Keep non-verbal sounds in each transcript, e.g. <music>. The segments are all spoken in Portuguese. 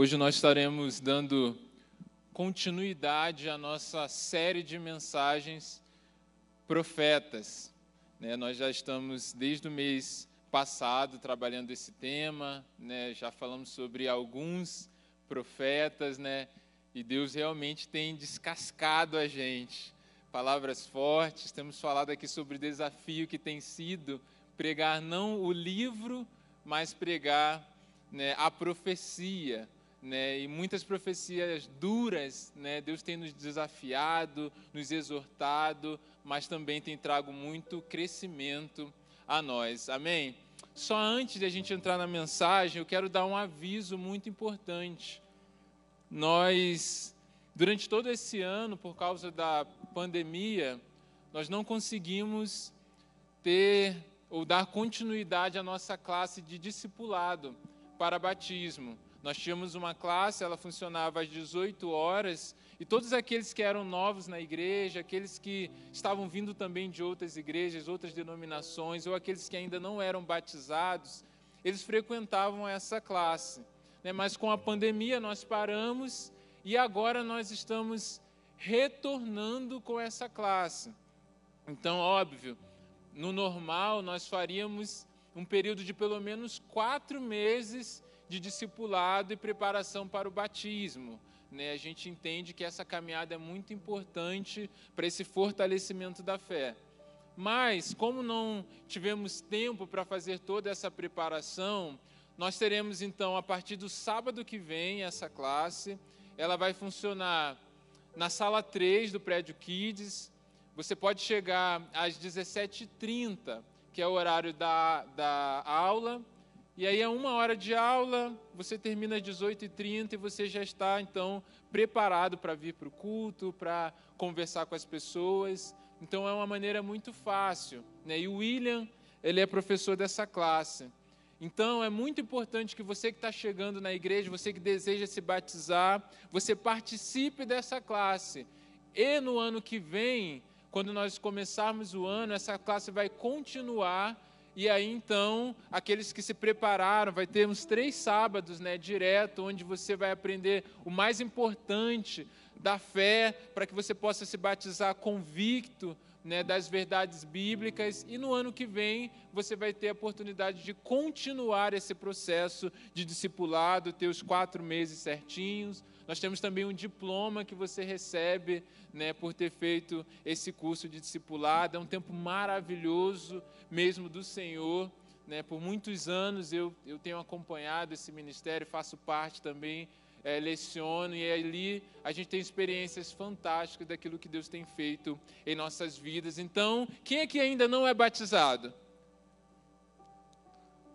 Hoje nós estaremos dando continuidade à nossa série de mensagens profetas. Né? Nós já estamos desde o mês passado trabalhando esse tema, né? já falamos sobre alguns profetas, né? e Deus realmente tem descascado a gente. Palavras fortes, temos falado aqui sobre o desafio que tem sido pregar não o livro, mas pregar né, a profecia. Né, e muitas profecias duras, né, Deus tem nos desafiado, nos exortado, mas também tem trago muito crescimento a nós. Amém? Só antes de a gente entrar na mensagem, eu quero dar um aviso muito importante. Nós, durante todo esse ano, por causa da pandemia, nós não conseguimos ter ou dar continuidade à nossa classe de discipulado para batismo. Nós tínhamos uma classe, ela funcionava às 18 horas, e todos aqueles que eram novos na igreja, aqueles que estavam vindo também de outras igrejas, outras denominações, ou aqueles que ainda não eram batizados, eles frequentavam essa classe. Né? Mas com a pandemia nós paramos e agora nós estamos retornando com essa classe. Então, óbvio, no normal, nós faríamos um período de pelo menos quatro meses de discipulado e preparação para o batismo. Né? A gente entende que essa caminhada é muito importante para esse fortalecimento da fé. Mas, como não tivemos tempo para fazer toda essa preparação, nós teremos então, a partir do sábado que vem, essa classe. Ela vai funcionar na sala 3 do prédio Kids, você pode chegar às 17h30, que é o horário da, da aula, e aí é uma hora de aula, você termina às 18h30 e você já está, então, preparado para vir para o culto, para conversar com as pessoas. Então, é uma maneira muito fácil. Né? E o William, ele é professor dessa classe. Então, é muito importante que você que está chegando na igreja, você que deseja se batizar, você participe dessa classe. E no ano que vem, quando nós começarmos o ano, essa classe vai continuar. E aí então, aqueles que se prepararam, vai ter uns três sábados, né, direto, onde você vai aprender o mais importante da fé, para que você possa se batizar convicto né, das verdades bíblicas. E no ano que vem, você vai ter a oportunidade de continuar esse processo de discipulado, ter os quatro meses certinhos nós temos também um diploma que você recebe né, por ter feito esse curso de discipulado. É um tempo maravilhoso mesmo do Senhor. Né? Por muitos anos eu, eu tenho acompanhado esse ministério, faço parte também, é, leciono, e ali a gente tem experiências fantásticas daquilo que Deus tem feito em nossas vidas. Então, quem é que ainda não é batizado?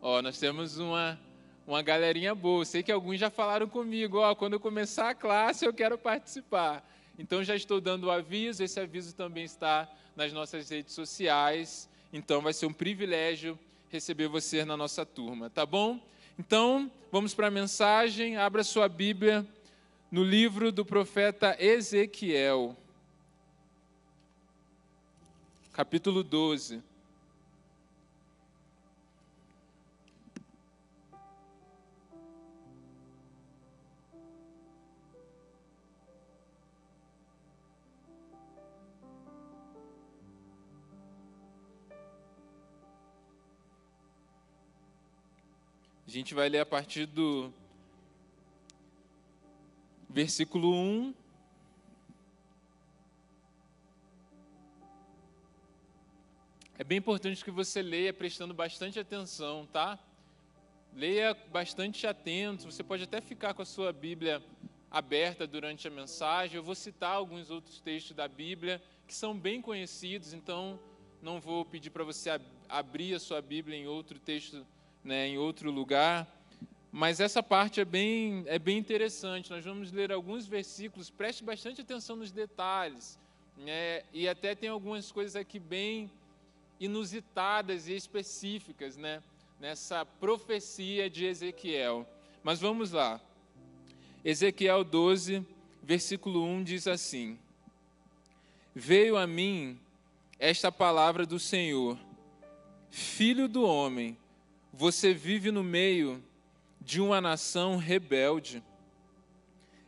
Ó, nós temos uma uma galerinha boa. Sei que alguns já falaram comigo, ó, quando eu começar a classe eu quero participar. Então já estou dando o aviso, esse aviso também está nas nossas redes sociais. Então vai ser um privilégio receber você na nossa turma, tá bom? Então, vamos para a mensagem. Abra sua Bíblia no livro do profeta Ezequiel, capítulo 12. A gente vai ler a partir do versículo 1. É bem importante que você leia prestando bastante atenção, tá? Leia bastante atento. Você pode até ficar com a sua Bíblia aberta durante a mensagem. Eu vou citar alguns outros textos da Bíblia que são bem conhecidos, então não vou pedir para você abrir a sua Bíblia em outro texto né, em outro lugar. Mas essa parte é bem, é bem interessante. Nós vamos ler alguns versículos, preste bastante atenção nos detalhes. Né, e até tem algumas coisas aqui bem inusitadas e específicas né, nessa profecia de Ezequiel. Mas vamos lá. Ezequiel 12, versículo 1 diz assim: Veio a mim esta palavra do Senhor, filho do homem você vive no meio de uma nação rebelde.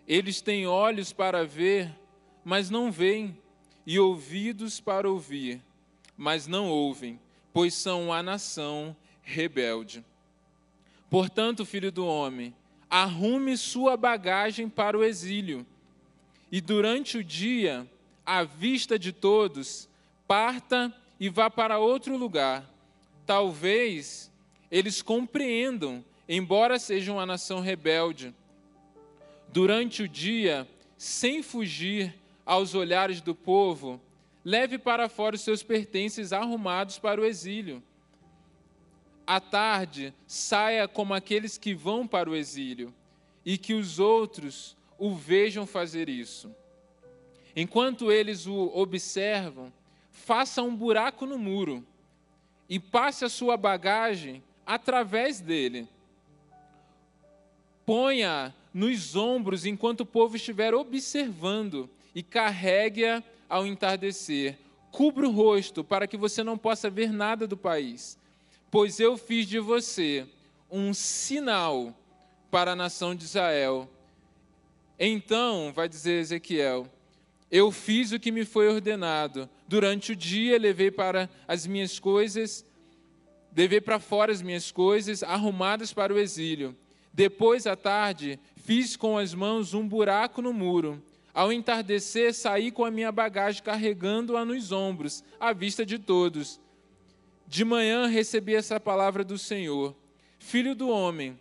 Eles têm olhos para ver, mas não veem, e ouvidos para ouvir, mas não ouvem, pois são a nação rebelde. Portanto, filho do homem, arrume sua bagagem para o exílio, e durante o dia, à vista de todos, parta e vá para outro lugar. Talvez eles compreendam, embora sejam uma nação rebelde. Durante o dia, sem fugir aos olhares do povo, leve para fora os seus pertences arrumados para o exílio. À tarde, saia como aqueles que vão para o exílio, e que os outros o vejam fazer isso. Enquanto eles o observam, faça um buraco no muro e passe a sua bagagem através dele. Ponha nos ombros enquanto o povo estiver observando e carregue-a ao entardecer. Cubra o rosto para que você não possa ver nada do país, pois eu fiz de você um sinal para a nação de Israel. Então, vai dizer Ezequiel, eu fiz o que me foi ordenado. Durante o dia levei para as minhas coisas, levei para fora as minhas coisas arrumadas para o exílio. Depois à tarde, fiz com as mãos um buraco no muro. Ao entardecer, saí com a minha bagagem carregando-a nos ombros, à vista de todos. De manhã recebi essa palavra do Senhor: Filho do homem,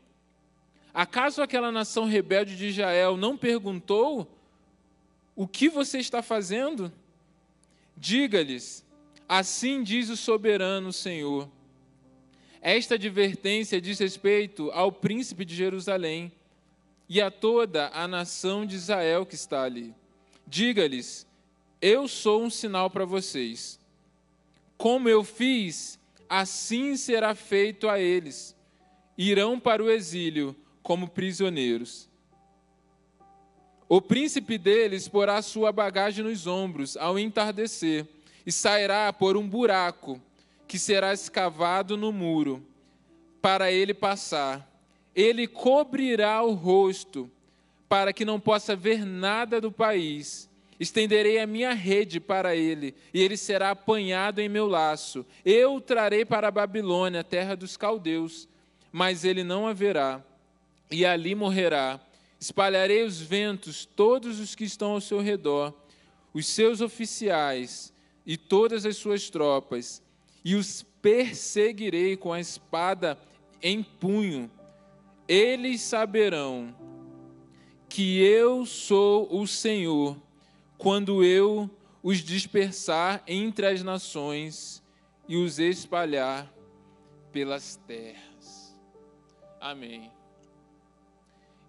acaso aquela nação rebelde de Israel não perguntou o que você está fazendo? Diga-lhes: Assim diz o soberano Senhor. Esta advertência diz respeito ao príncipe de Jerusalém e a toda a nação de Israel que está ali. Diga-lhes: Eu sou um sinal para vocês. Como eu fiz, assim será feito a eles. Irão para o exílio como prisioneiros. O príncipe deles porá sua bagagem nos ombros ao entardecer e sairá por um buraco que será escavado no muro para ele passar. Ele cobrirá o rosto para que não possa ver nada do país. Estenderei a minha rede para ele, e ele será apanhado em meu laço. Eu o trarei para a Babilônia, terra dos caldeus, mas ele não haverá, e ali morrerá Espalharei os ventos, todos os que estão ao seu redor, os seus oficiais e todas as suas tropas, e os perseguirei com a espada em punho. Eles saberão que eu sou o Senhor, quando eu os dispersar entre as nações e os espalhar pelas terras. Amém.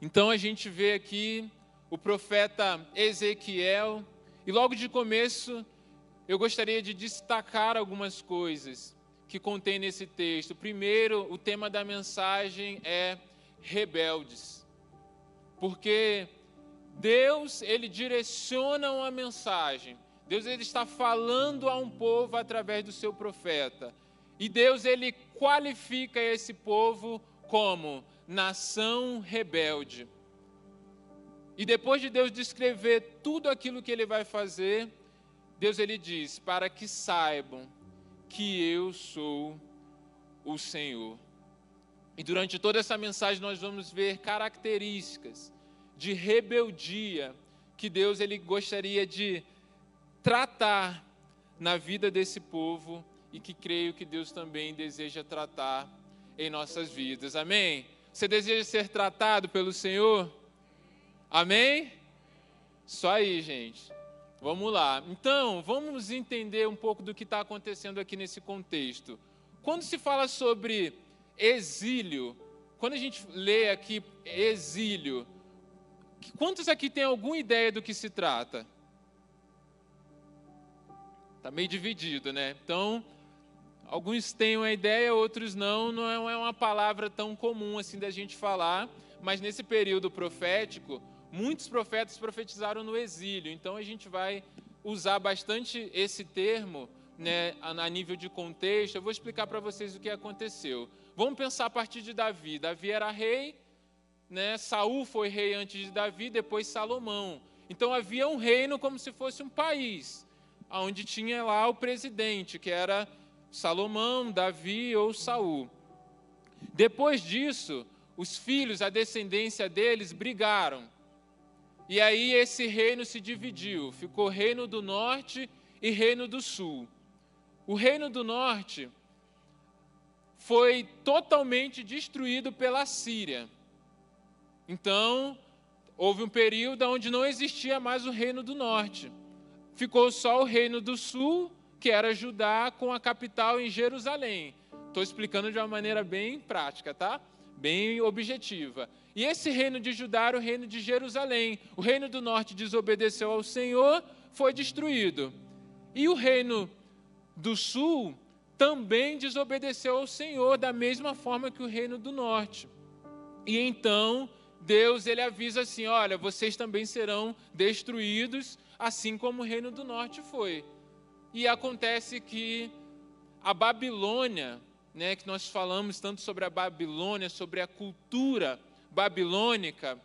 Então a gente vê aqui o profeta Ezequiel, e logo de começo eu gostaria de destacar algumas coisas que contém nesse texto. Primeiro, o tema da mensagem é rebeldes. Porque Deus, ele direciona uma mensagem. Deus ele está falando a um povo através do seu profeta. E Deus ele qualifica esse povo como nação rebelde. E depois de Deus descrever tudo aquilo que ele vai fazer, Deus ele diz: "Para que saibam que eu sou o Senhor". E durante toda essa mensagem nós vamos ver características de rebeldia que Deus ele gostaria de tratar na vida desse povo e que creio que Deus também deseja tratar em nossas vidas. Amém? Você deseja ser tratado pelo Senhor? Amém? Só aí, gente. Vamos lá. Então, vamos entender um pouco do que está acontecendo aqui nesse contexto. Quando se fala sobre exílio, quando a gente lê aqui exílio, quantos aqui têm alguma ideia do que se trata? Está meio dividido, né? Então, Alguns têm uma ideia, outros não. Não é uma palavra tão comum assim da gente falar, mas nesse período profético, muitos profetas profetizaram no exílio. Então a gente vai usar bastante esse termo né, a nível de contexto. Eu vou explicar para vocês o que aconteceu. Vamos pensar a partir de Davi. Davi era rei, né? Saul foi rei antes de Davi, depois Salomão. Então havia um reino como se fosse um país, onde tinha lá o presidente, que era Salomão, Davi ou Saul. Depois disso, os filhos, a descendência deles brigaram. E aí esse reino se dividiu, ficou reino do norte e reino do sul. O reino do norte foi totalmente destruído pela Síria. Então, houve um período onde não existia mais o reino do norte. Ficou só o reino do sul, que era Judá, com a capital em Jerusalém. Estou explicando de uma maneira bem prática, tá? Bem objetiva. E esse reino de Judá era o reino de Jerusalém. O reino do norte desobedeceu ao Senhor, foi destruído. E o reino do sul também desobedeceu ao Senhor, da mesma forma que o reino do norte. E então Deus ele avisa assim: olha, vocês também serão destruídos, assim como o reino do norte foi. E acontece que a Babilônia, né, que nós falamos tanto sobre a Babilônia, sobre a cultura babilônica,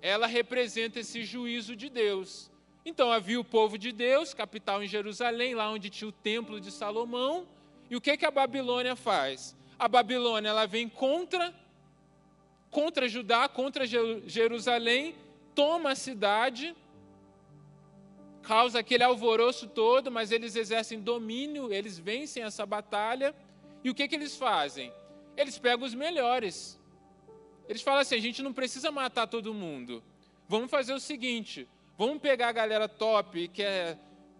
ela representa esse juízo de Deus. Então havia o povo de Deus, capital em Jerusalém, lá onde tinha o templo de Salomão. E o que que a Babilônia faz? A Babilônia ela vem contra contra Judá, contra Jerusalém, toma a cidade, causa aquele alvoroço todo, mas eles exercem domínio, eles vencem essa batalha. E o que que eles fazem? Eles pegam os melhores. Eles falam assim: a gente não precisa matar todo mundo. Vamos fazer o seguinte: Vamos pegar a galera top, que é,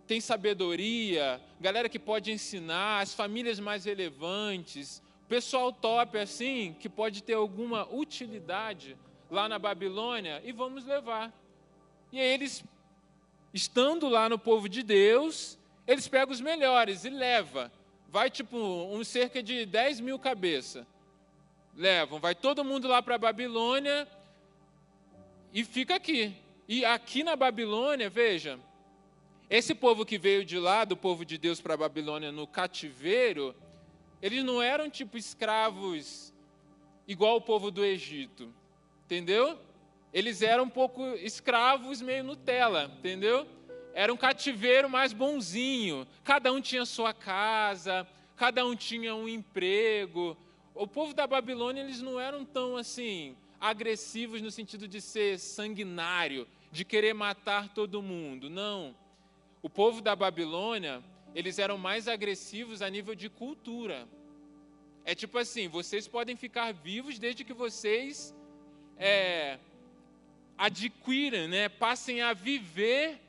tem sabedoria, galera que pode ensinar, as famílias mais relevantes, pessoal top assim, que pode ter alguma utilidade lá na Babilônia, e vamos levar. E aí eles, estando lá no povo de Deus, eles pegam os melhores e leva. Vai tipo um cerca de 10 mil cabeças. Levam, vai todo mundo lá para a Babilônia e fica aqui. E aqui na Babilônia, veja, esse povo que veio de lá, do povo de Deus para a Babilônia no cativeiro, eles não eram tipo escravos igual o povo do Egito, entendeu? Eles eram um pouco escravos meio Nutella, entendeu? Era um cativeiro mais bonzinho. Cada um tinha sua casa, cada um tinha um emprego. O povo da Babilônia, eles não eram tão assim, agressivos no sentido de ser sanguinário, de querer matar todo mundo. Não. O povo da Babilônia, eles eram mais agressivos a nível de cultura. É tipo assim: vocês podem ficar vivos desde que vocês é, adquiram, né, passem a viver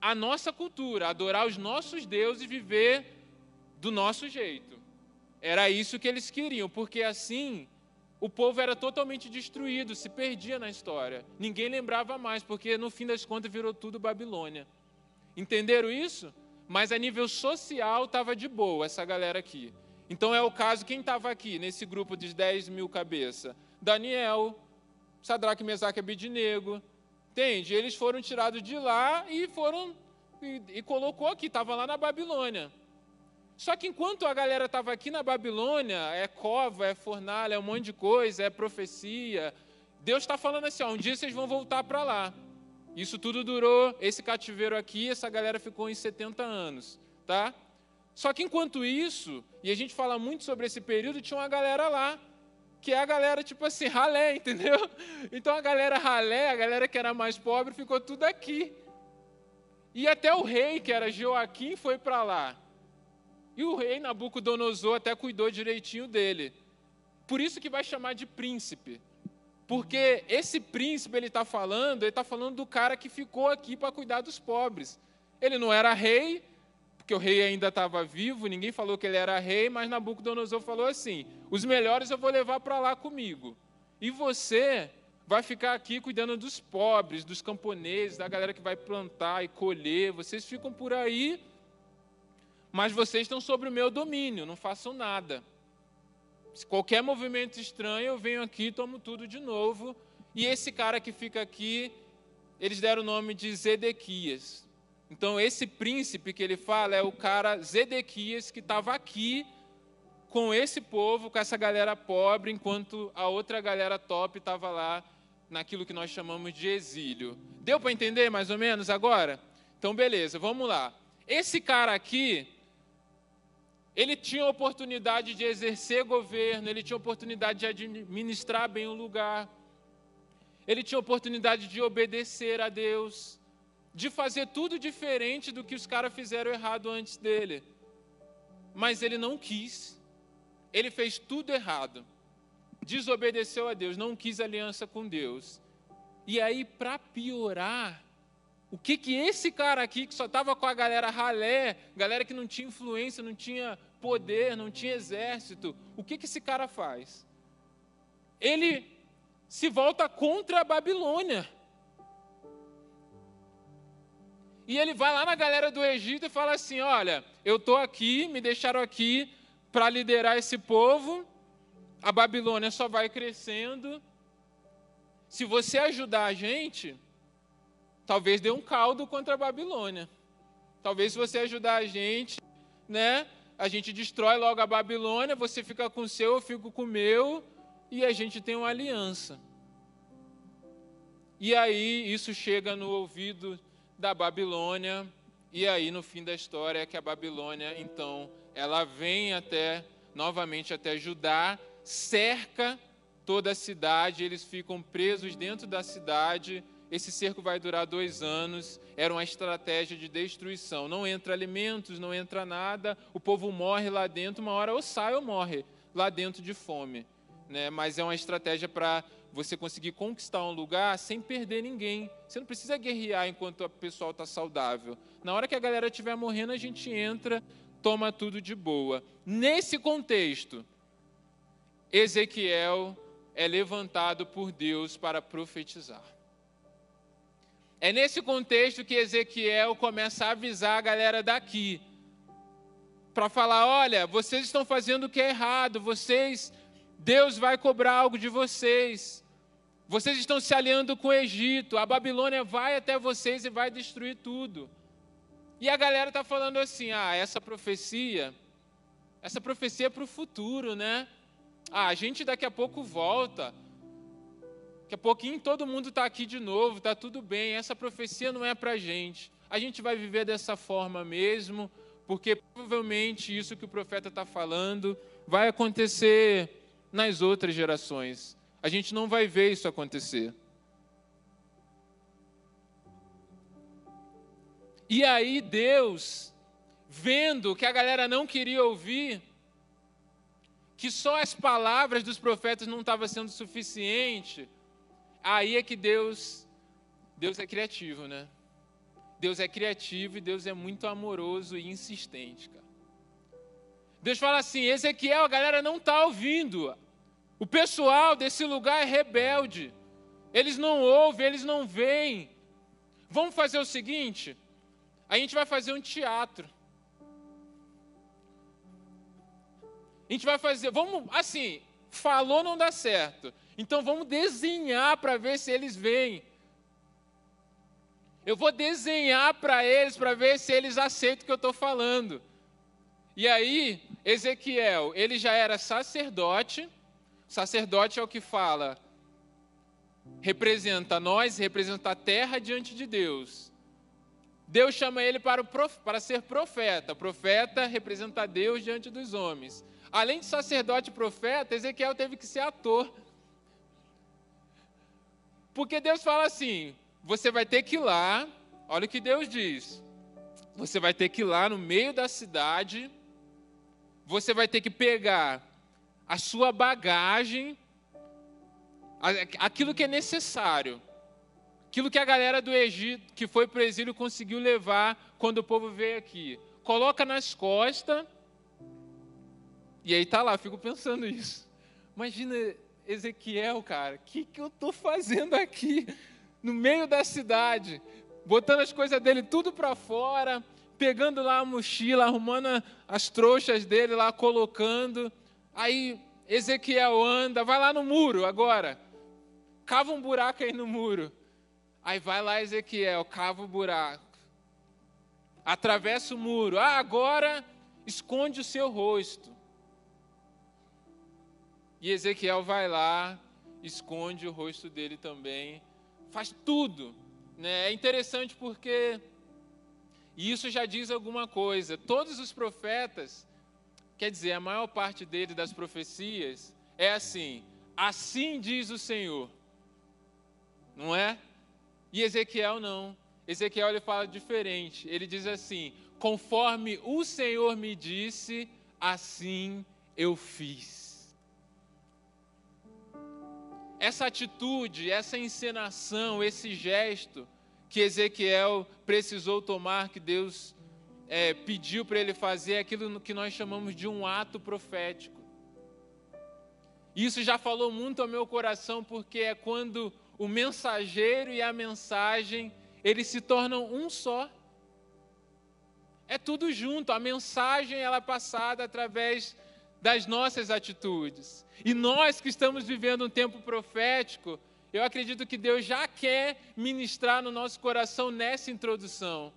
a nossa cultura, adorar os nossos deuses e viver do nosso jeito. Era isso que eles queriam, porque assim o povo era totalmente destruído, se perdia na história. Ninguém lembrava mais, porque no fim das contas virou tudo Babilônia. Entenderam isso? Mas a nível social estava de boa essa galera aqui. Então é o caso, quem estava aqui nesse grupo de 10 mil cabeça? Daniel, Sadraque, Mesaque e Abidinego. Entende? Eles foram tirados de lá e foram e, e colocou aqui, estava lá na Babilônia. Só que enquanto a galera estava aqui na Babilônia, é cova, é fornalha, é um monte de coisa, é profecia. Deus está falando assim: ó, um dia vocês vão voltar para lá. Isso tudo durou, esse cativeiro aqui, essa galera ficou em 70 anos, tá? Só que enquanto isso, e a gente fala muito sobre esse período, tinha uma galera lá, que é a galera tipo assim, ralé, entendeu? <laughs> Então a galera ralé, a galera que era mais pobre, ficou tudo aqui. E até o rei, que era Joaquim, foi para lá. E o rei Nabucodonosor até cuidou direitinho dele. Por isso que vai chamar de príncipe. Porque esse príncipe ele está falando, ele está falando do cara que ficou aqui para cuidar dos pobres. Ele não era rei, porque o rei ainda estava vivo, ninguém falou que ele era rei, mas Nabucodonosor falou assim: os melhores eu vou levar para lá comigo. E você vai ficar aqui cuidando dos pobres, dos camponeses, da galera que vai plantar e colher. Vocês ficam por aí mas vocês estão sobre o meu domínio, não façam nada. Se qualquer movimento estranho, eu venho aqui, tomo tudo de novo. E esse cara que fica aqui, eles deram o nome de Zedequias. Então, esse príncipe que ele fala é o cara Zedequias que estava aqui com esse povo, com essa galera pobre, enquanto a outra galera top estava lá naquilo que nós chamamos de exílio. Deu para entender mais ou menos agora? Então, beleza, vamos lá. Esse cara aqui, ele tinha oportunidade de exercer governo, ele tinha oportunidade de administrar bem o lugar, ele tinha oportunidade de obedecer a Deus, de fazer tudo diferente do que os caras fizeram errado antes dele. Mas ele não quis, ele fez tudo errado, desobedeceu a Deus, não quis aliança com Deus. E aí, para piorar, o que que esse cara aqui, que só estava com a galera ralé, galera que não tinha influência, não tinha poder, não tinha exército, o que que esse cara faz? Ele se volta contra a Babilônia. E ele vai lá na galera do Egito e fala assim: Olha, eu estou aqui, me deixaram aqui para liderar esse povo, a Babilônia só vai crescendo. Se você ajudar a gente, talvez dê um caldo contra a Babilônia. Talvez se você ajudar a gente, né, a gente destrói logo a Babilônia, você fica com o seu, eu fico com o meu, e a gente tem uma aliança. E aí isso chega no ouvido da Babilônia, e aí no fim da história é que a Babilônia, então, ela vem até novamente até Judá, cerca toda a cidade, eles ficam presos dentro da cidade esse cerco vai durar dois anos. Era uma estratégia de destruição. Não entra alimentos, não entra nada. O povo morre lá dentro. Uma hora ou sai ou morre lá dentro de fome. Né? Mas é uma estratégia para você conseguir conquistar um lugar sem perder ninguém. Você não precisa guerrear enquanto o pessoal está saudável. Na hora que a galera estiver morrendo, a gente entra, toma tudo de boa. Nesse contexto, Ezequiel é levantado por Deus para profetizar. É nesse contexto que Ezequiel começa a avisar a galera daqui, para falar: olha, vocês estão fazendo o que é errado, vocês, Deus vai cobrar algo de vocês, vocês estão se aliando com o Egito, a Babilônia vai até vocês e vai destruir tudo. E a galera está falando assim: ah, essa profecia, essa profecia é para o futuro, né? Ah, a gente daqui a pouco volta. Daqui a pouquinho todo mundo está aqui de novo, está tudo bem. Essa profecia não é para a gente. A gente vai viver dessa forma mesmo, porque provavelmente isso que o profeta está falando vai acontecer nas outras gerações. A gente não vai ver isso acontecer. E aí Deus, vendo que a galera não queria ouvir, que só as palavras dos profetas não estavam sendo suficiente, aí é que Deus, Deus é criativo, né? Deus é criativo e Deus é muito amoroso e insistente, cara. Deus fala assim: Ezequiel, a galera não está ouvindo. O pessoal desse lugar é rebelde. Eles não ouvem, eles não veem. Vamos fazer o seguinte: a gente vai fazer um teatro. A gente vai fazer, vamos, assim, falou não dá certo. Então vamos desenhar para ver se eles vêm. Eu vou desenhar para eles para ver se eles aceitam o que eu estou falando. E aí, Ezequiel, ele já era sacerdote. Sacerdote é o que fala, representa nós, representa a terra diante de Deus. Deus chama ele para, prof, para ser profeta. Profeta representa Deus diante dos homens. Além de sacerdote e profeta, Ezequiel teve que ser ator. Porque Deus fala assim: você vai ter que ir lá, olha o que Deus diz. Você vai ter que ir lá no meio da cidade, você vai ter que pegar a sua bagagem, aquilo que é necessário, aquilo que a galera do Egito, que foi para o exílio, conseguiu levar quando o povo veio aqui. Coloca nas costas, e aí tá lá, fico pensando isso. Imagina Ezequiel, cara, o que, que eu estou fazendo aqui, no meio da cidade, botando as coisas dele tudo para fora, pegando lá a mochila, arrumando as trouxas dele lá, colocando. Aí Ezequiel anda, vai lá no muro agora, cava um buraco aí no muro. Aí vai lá Ezequiel, cava o buraco, atravessa o muro. Ah, agora esconde o seu rosto. E Ezequiel vai lá esconde o rosto dele também, faz tudo. Né? É interessante porque isso já diz alguma coisa. Todos os profetas, quer dizer, a maior parte dele das profecias é assim: assim diz o Senhor. Não é? E Ezequiel não. Ezequiel ele fala diferente. Ele diz assim: conforme o Senhor me disse, assim eu fiz. Essa atitude, essa encenação, esse gesto que Ezequiel precisou tomar, que Deus é, pediu para ele fazer, aquilo que nós chamamos de um ato profético. Isso já falou muito ao meu coração, porque é quando o mensageiro e a mensagem, eles se tornam um só. É tudo junto, a mensagem ela é passada através das nossas atitudes. E nós que estamos vivendo um tempo profético, eu acredito que Deus já quer ministrar no nosso coração nessa introdução.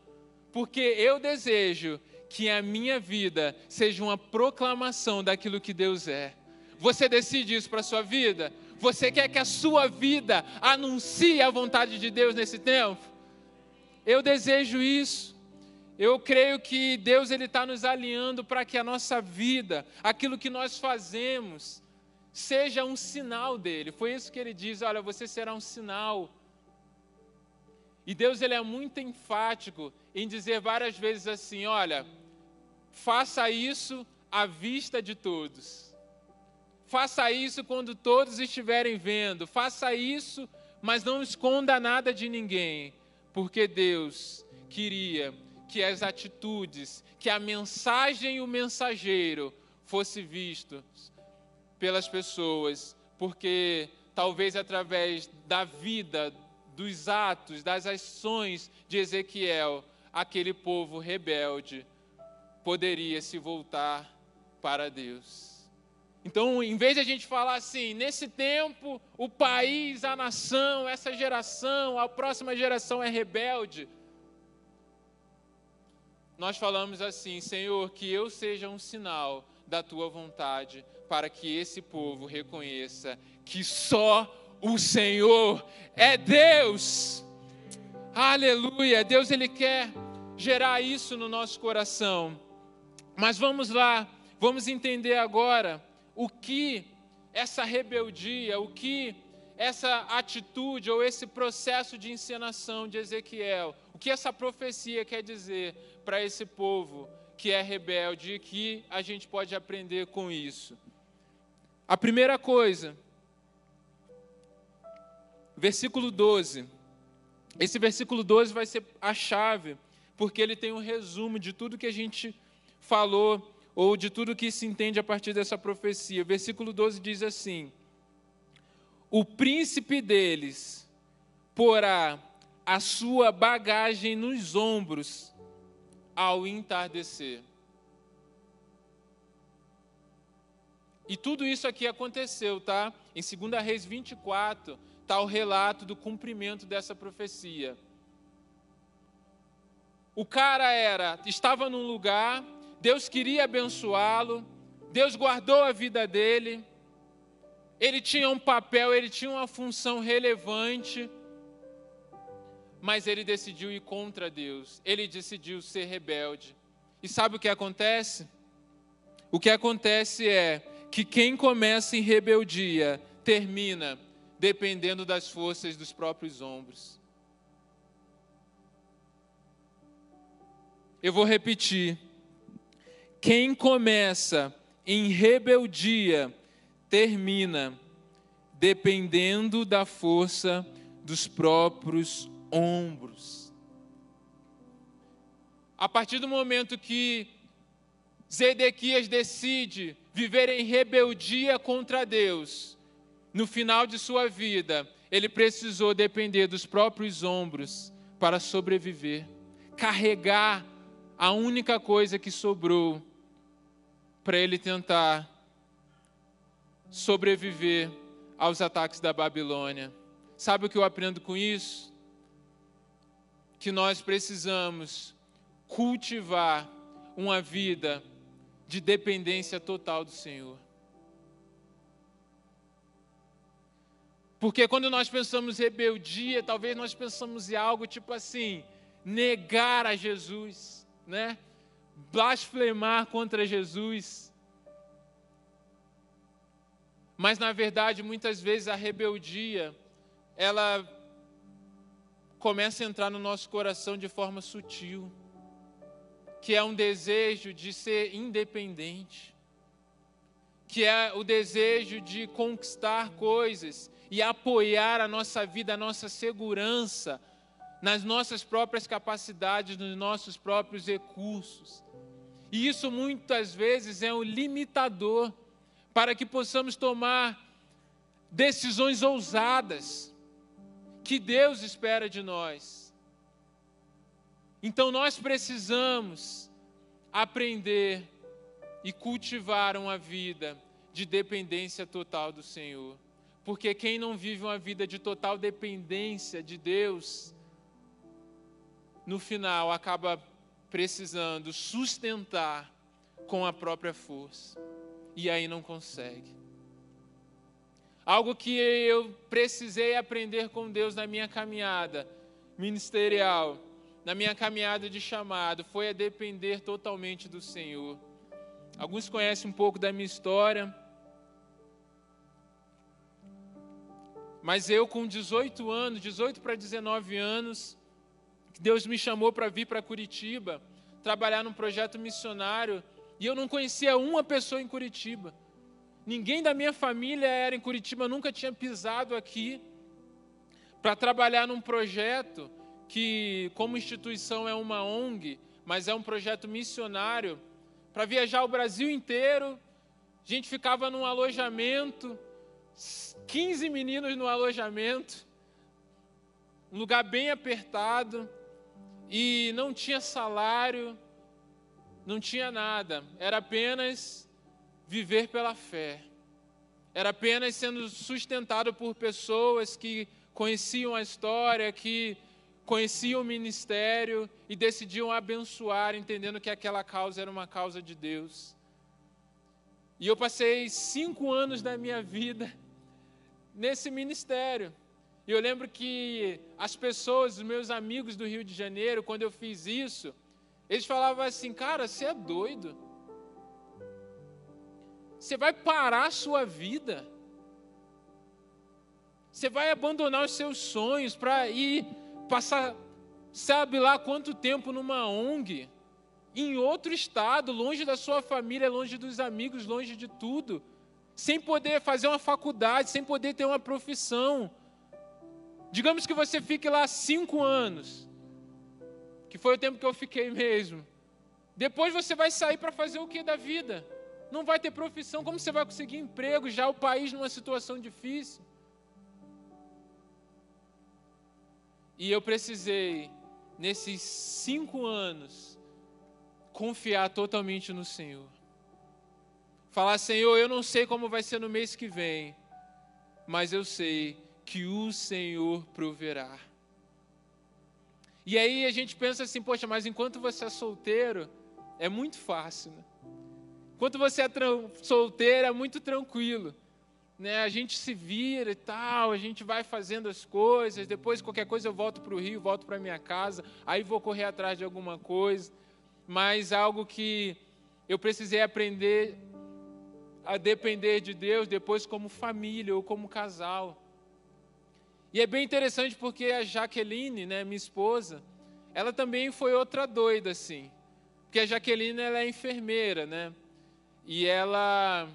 Porque eu desejo que a minha vida seja uma proclamação daquilo que Deus é. Você decide isso para a sua vida? Você quer que a sua vida anuncie a vontade de Deus nesse tempo? Eu desejo isso. Eu creio que Deus ele está nos alinhando para que a nossa vida, aquilo que nós fazemos, seja um sinal dele. Foi isso que ele diz: olha, você será um sinal. E Deus ele é muito enfático em dizer várias vezes assim: olha, faça isso à vista de todos. Faça isso quando todos estiverem vendo. Faça isso, mas não esconda nada de ninguém, porque Deus queria que as atitudes, que a mensagem e o mensageiro fosse visto pelas pessoas, porque talvez através da vida, dos atos, das ações de Ezequiel, aquele povo rebelde poderia se voltar para Deus. Então, em vez de a gente falar assim, nesse tempo, o país, a nação, essa geração, a próxima geração é rebelde, nós falamos assim: Senhor, que eu seja um sinal da tua vontade, para que esse povo reconheça que só o Senhor é Deus. Aleluia! Deus, Ele quer gerar isso no nosso coração. Mas vamos lá, vamos entender agora o que essa rebeldia, o que essa atitude ou esse processo de encenação de Ezequiel, o que essa profecia quer dizer para esse povo que é rebelde e que a gente pode aprender com isso. A primeira coisa, versículo 12. Esse versículo 12 vai ser a chave, porque ele tem um resumo de tudo que a gente falou ou de tudo que se entende a partir dessa profecia. Versículo 12 diz assim: O príncipe deles porá a sua bagagem nos ombros ao entardecer. E tudo isso aqui aconteceu, tá? Em 2 Reis 24 está o relato do cumprimento dessa profecia. O cara era, estava num lugar Deus queria abençoá-lo, Deus guardou a vida dele, ele tinha um papel, ele tinha uma função relevante, mas ele decidiu ir contra Deus, ele decidiu ser rebelde. E sabe o que acontece? O que acontece é que quem começa em rebeldia termina dependendo das forças dos próprios ombros. Eu vou repetir. Quem começa em rebeldia termina dependendo da força dos próprios ombros. A partir do momento que Zedequias decide viver em rebeldia contra Deus, no final de sua vida, ele precisou depender dos próprios ombros para sobreviver, carregar a única coisa que sobrou para ele tentar sobreviver aos ataques da Babilônia. Sabe o que eu aprendo com isso? Que nós precisamos cultivar uma vida de dependência total do Senhor. Porque quando nós pensamos rebeldia, talvez nós pensamos em algo tipo assim, negar a Jesus, né? Blasfemar contra Jesus. Mas na verdade, muitas vezes a rebeldia, ela começa a entrar no nosso coração de forma sutil, que é um desejo de ser independente, que é o desejo de conquistar coisas e apoiar a nossa vida, a nossa segurança nas nossas próprias capacidades, nos nossos próprios recursos. E isso muitas vezes é um limitador para que possamos tomar decisões ousadas que Deus espera de nós. Então nós precisamos aprender e cultivar uma vida de dependência total do Senhor. Porque quem não vive uma vida de total dependência de Deus, no final acaba precisando sustentar com a própria força. E aí não consegue. Algo que eu precisei aprender com Deus na minha caminhada ministerial, na minha caminhada de chamado, foi a depender totalmente do Senhor. Alguns conhecem um pouco da minha história. Mas eu, com 18 anos, 18 para 19 anos, Deus me chamou para vir para Curitiba, trabalhar num projeto missionário, e eu não conhecia uma pessoa em Curitiba. Ninguém da minha família era em Curitiba, nunca tinha pisado aqui para trabalhar num projeto que, como instituição, é uma ONG, mas é um projeto missionário, para viajar o Brasil inteiro. A gente ficava num alojamento, 15 meninos no alojamento, um lugar bem apertado, e não tinha salário, não tinha nada, era apenas viver pela fé. Era apenas sendo sustentado por pessoas que conheciam a história, que conheciam o ministério e decidiam abençoar, entendendo que aquela causa era uma causa de Deus. E eu passei cinco anos da minha vida nesse ministério. E eu lembro que as pessoas, os meus amigos do Rio de Janeiro, quando eu fiz isso, eles falavam assim: cara, você é doido. Você vai parar a sua vida. Você vai abandonar os seus sonhos para ir passar, sabe lá quanto tempo numa ONG, em outro estado, longe da sua família, longe dos amigos, longe de tudo, sem poder fazer uma faculdade, sem poder ter uma profissão. Digamos que você fique lá cinco anos, que foi o tempo que eu fiquei mesmo. Depois você vai sair para fazer o que da vida? Não vai ter profissão, como você vai conseguir emprego? Já o país numa situação difícil. E eu precisei, nesses cinco anos, confiar totalmente no Senhor. Falar, Senhor, eu não sei como vai ser no mês que vem, mas eu sei que o Senhor proverá. E aí a gente pensa assim, poxa, mas enquanto você é solteiro, é muito fácil, né? Enquanto você é solteiro, é muito tranquilo. Né? A gente se vira e tal, a gente vai fazendo as coisas, depois qualquer coisa eu volto para o Rio, volto para minha casa, aí vou correr atrás de alguma coisa. Mas algo que eu precisei aprender a depender de Deus depois como família ou como casal. E é bem interessante porque a Jaqueline, né, minha esposa, ela também foi outra doida assim. Porque a Jaqueline ela é enfermeira, né? E ela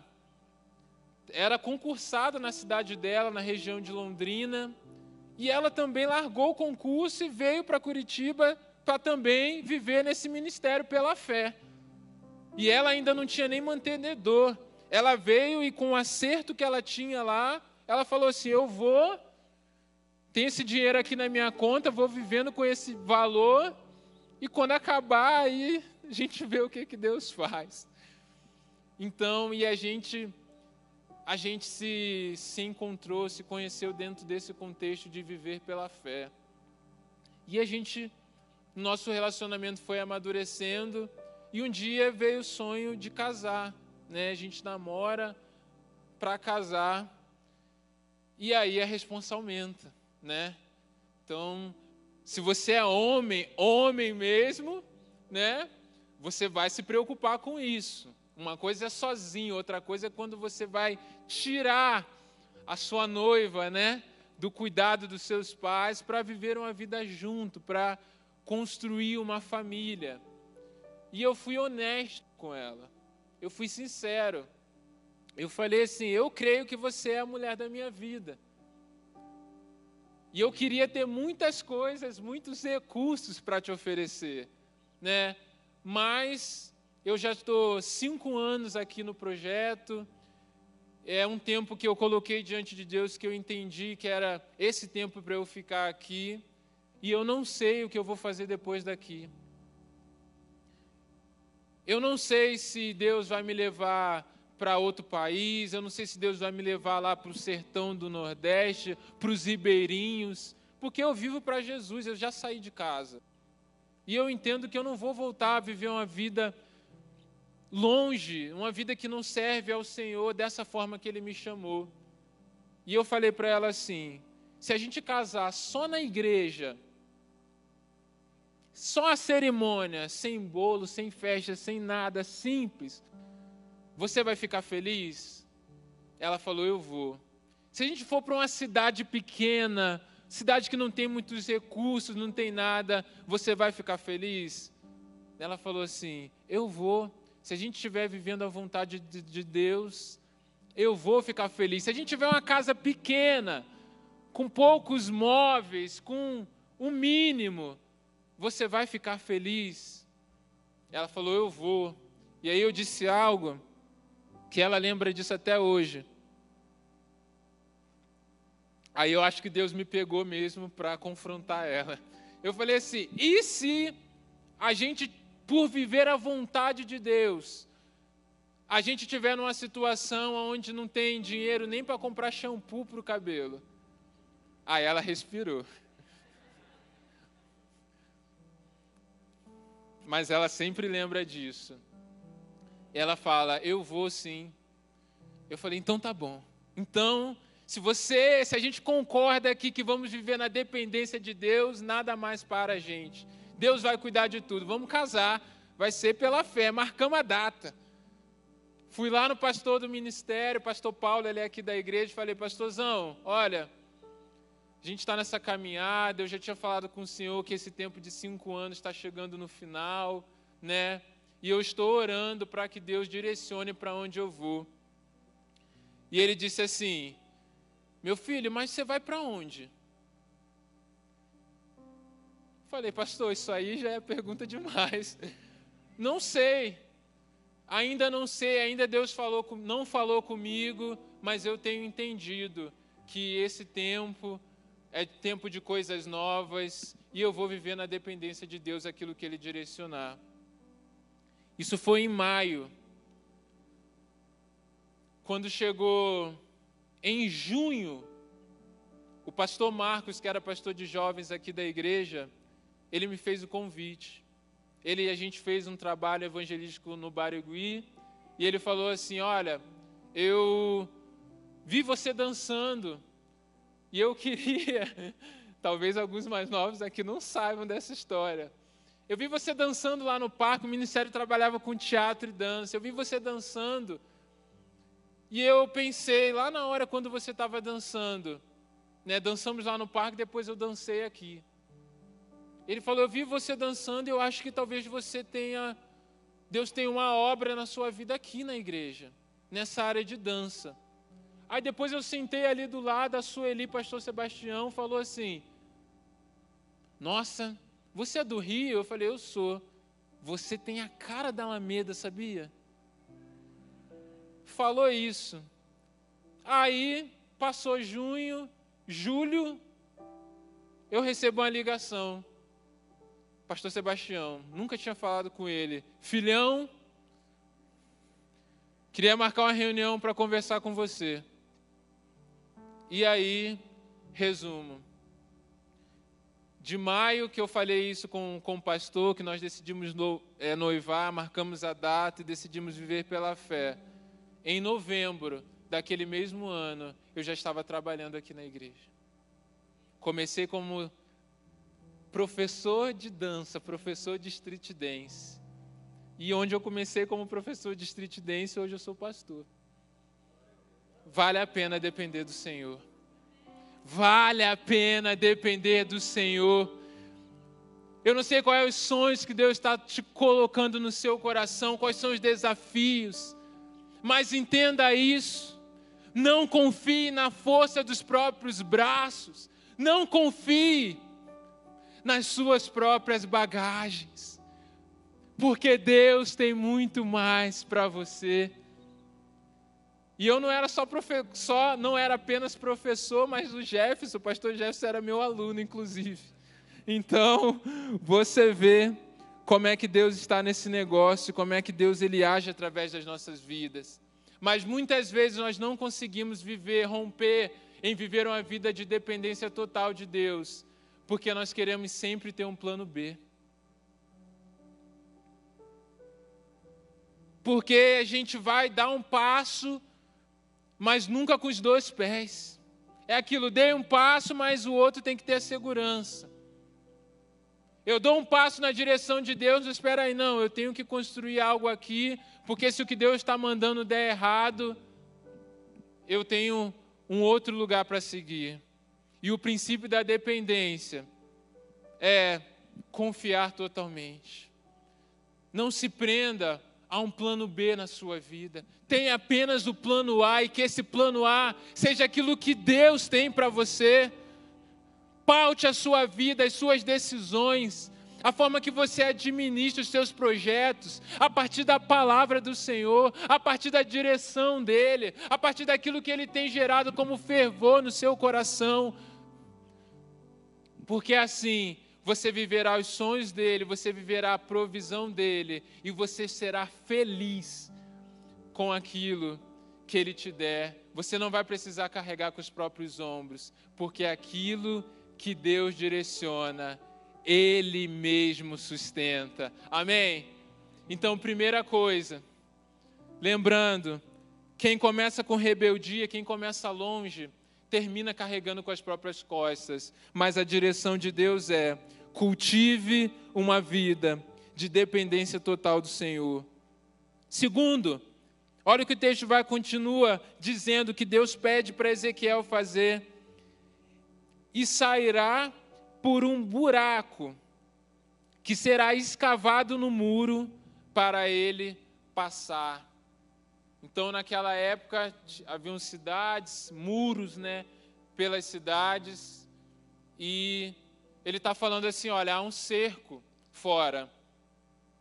era concursada na cidade dela, na região de Londrina, e ela também largou o concurso e veio para Curitiba para também viver nesse ministério pela fé. E ela ainda não tinha nem mantenedor. Ela veio e com o acerto que ela tinha lá, ela falou assim: "Eu vou tem esse dinheiro aqui na minha conta, vou vivendo com esse valor, e quando acabar, aí a gente vê o que, que Deus faz. Então, e a gente a gente se, se encontrou, se conheceu dentro desse contexto de viver pela fé. E a gente, nosso relacionamento foi amadurecendo, e um dia veio o sonho de casar. Né? A gente namora para casar. E aí a resposta aumenta, né? Então, se você é homem, homem mesmo, né? Você vai se preocupar com isso. Uma coisa é sozinho, outra coisa é quando você vai tirar a sua noiva, né? Do cuidado dos seus pais para viver uma vida junto, para construir uma família. E eu fui honesto com ela. Eu fui sincero. Eu falei assim: eu creio que você é a mulher da minha vida. E eu queria ter muitas coisas, muitos recursos para te oferecer, né? Mas eu já estou cinco anos aqui no projeto. É um tempo que eu coloquei diante de Deus que eu entendi que era esse tempo para eu ficar aqui. E eu não sei o que eu vou fazer depois daqui. Eu não sei se Deus vai me levar para outro país, eu não sei se Deus vai me levar lá para o sertão do Nordeste, para os ribeirinhos, porque eu vivo para Jesus, eu já saí de casa. E eu entendo que eu não vou voltar a viver uma vida longe, uma vida que não serve ao Senhor dessa forma que Ele me chamou. E eu falei para ela assim: se a gente casar só na igreja, só a cerimônia, sem bolo, sem festa, sem nada, simples, você vai ficar feliz? Ela falou: Eu vou. Se a gente for para uma cidade pequena, cidade que não tem muitos recursos, não tem nada, você vai ficar feliz? Ela falou assim: Eu vou. Se a gente estiver vivendo a vontade de, de Deus, eu vou ficar feliz. Se a gente tiver uma casa pequena, com poucos móveis, com o mínimo, você vai ficar feliz? Ela falou: Eu vou. E aí eu disse algo que ela lembra disso até hoje. Aí eu acho que Deus me pegou mesmo para confrontar ela. Eu falei assim: e se a gente, por viver a vontade de Deus, a gente tiver numa situação onde não tem dinheiro nem para comprar shampoo para o cabelo? Aí ela respirou. Mas ela sempre lembra disso ela fala: Eu vou sim. Eu falei: Então tá bom. Então, se você, se a gente concorda aqui que vamos viver na dependência de Deus, nada mais para a gente. Deus vai cuidar de tudo. Vamos casar, vai ser pela fé. Marcamos a data. Fui lá no pastor do ministério, pastor Paulo, ele é aqui da igreja, falei, pastorzão, olha, a gente está nessa caminhada, eu já tinha falado com o senhor que esse tempo de cinco anos está chegando no final, né? e eu estou orando para que Deus direcione para onde eu vou. E ele disse assim: Meu filho, mas você vai para onde? Falei, pastor, isso aí já é pergunta demais. <laughs> Não sei. Ainda não sei, ainda Deus falou, não falou comigo, mas eu tenho entendido que esse tempo é tempo de coisas novas e eu vou viver na dependência de Deus aquilo que Ele direcionar. Isso foi em maio. Quando chegou em junho, o pastor Marcos, que era pastor de jovens aqui da igreja, ele me fez o convite. Ele a gente fez um trabalho evangelístico no Barigui, e ele falou assim: "Olha, eu vi você dançando e eu queria, <laughs> talvez alguns mais novos aqui não saibam dessa história. Eu vi você dançando lá no parque, o ministério trabalhava com teatro e dança. Eu vi você dançando. E eu pensei, lá na hora quando você estava dançando, né, dançamos lá no parque, depois eu dancei aqui. Ele falou: Eu vi você dançando eu acho que talvez você tenha. Deus tem uma obra na sua vida aqui na igreja, nessa área de dança. Aí depois eu sentei ali do lado, a Sueli, pastor Sebastião, falou assim: Nossa, você é do Rio? Eu falei, eu sou. Você tem a cara da Alameda, sabia? Falou isso. Aí, passou junho, julho, eu recebo uma ligação. Pastor Sebastião, nunca tinha falado com ele. Filhão, queria marcar uma reunião para conversar com você. E aí, resumo de maio que eu falei isso com, com o pastor, que nós decidimos no, é, noivar, marcamos a data e decidimos viver pela fé. Em novembro, daquele mesmo ano, eu já estava trabalhando aqui na igreja. Comecei como professor de dança, professor de street dance. E onde eu comecei como professor de street dance, hoje eu sou pastor. Vale a pena depender do Senhor. Vale a pena depender do Senhor. Eu não sei quais são os sonhos que Deus está te colocando no seu coração, quais são os desafios, mas entenda isso. Não confie na força dos próprios braços, não confie nas suas próprias bagagens, porque Deus tem muito mais para você. E eu não era só, só não era apenas professor, mas o Jefferson, o pastor Jefferson era meu aluno, inclusive. Então, você vê como é que Deus está nesse negócio, como é que Deus ele age através das nossas vidas. Mas muitas vezes nós não conseguimos viver, romper em viver uma vida de dependência total de Deus, porque nós queremos sempre ter um plano B. Porque a gente vai dar um passo mas nunca com os dois pés. É aquilo, dei um passo, mas o outro tem que ter segurança. Eu dou um passo na direção de Deus, espera aí, não, eu tenho que construir algo aqui, porque se o que Deus está mandando der errado, eu tenho um outro lugar para seguir. E o princípio da dependência é confiar totalmente. Não se prenda há um plano B na sua vida. Tem apenas o plano A e que esse plano A seja aquilo que Deus tem para você. Paute a sua vida, as suas decisões, a forma que você administra os seus projetos, a partir da palavra do Senhor, a partir da direção dEle, a partir daquilo que Ele tem gerado como fervor no seu coração. Porque assim, você viverá os sonhos dele, você viverá a provisão dele e você será feliz com aquilo que ele te der. Você não vai precisar carregar com os próprios ombros, porque aquilo que Deus direciona, ele mesmo sustenta. Amém? Então, primeira coisa, lembrando, quem começa com rebeldia, quem começa longe, termina carregando com as próprias costas, mas a direção de Deus é: cultive uma vida de dependência total do Senhor. Segundo, olha o que o texto vai continua dizendo que Deus pede para Ezequiel fazer. E sairá por um buraco que será escavado no muro para ele passar. Então, naquela época, haviam cidades, muros, né, pelas cidades, e ele está falando assim: olha, há um cerco fora.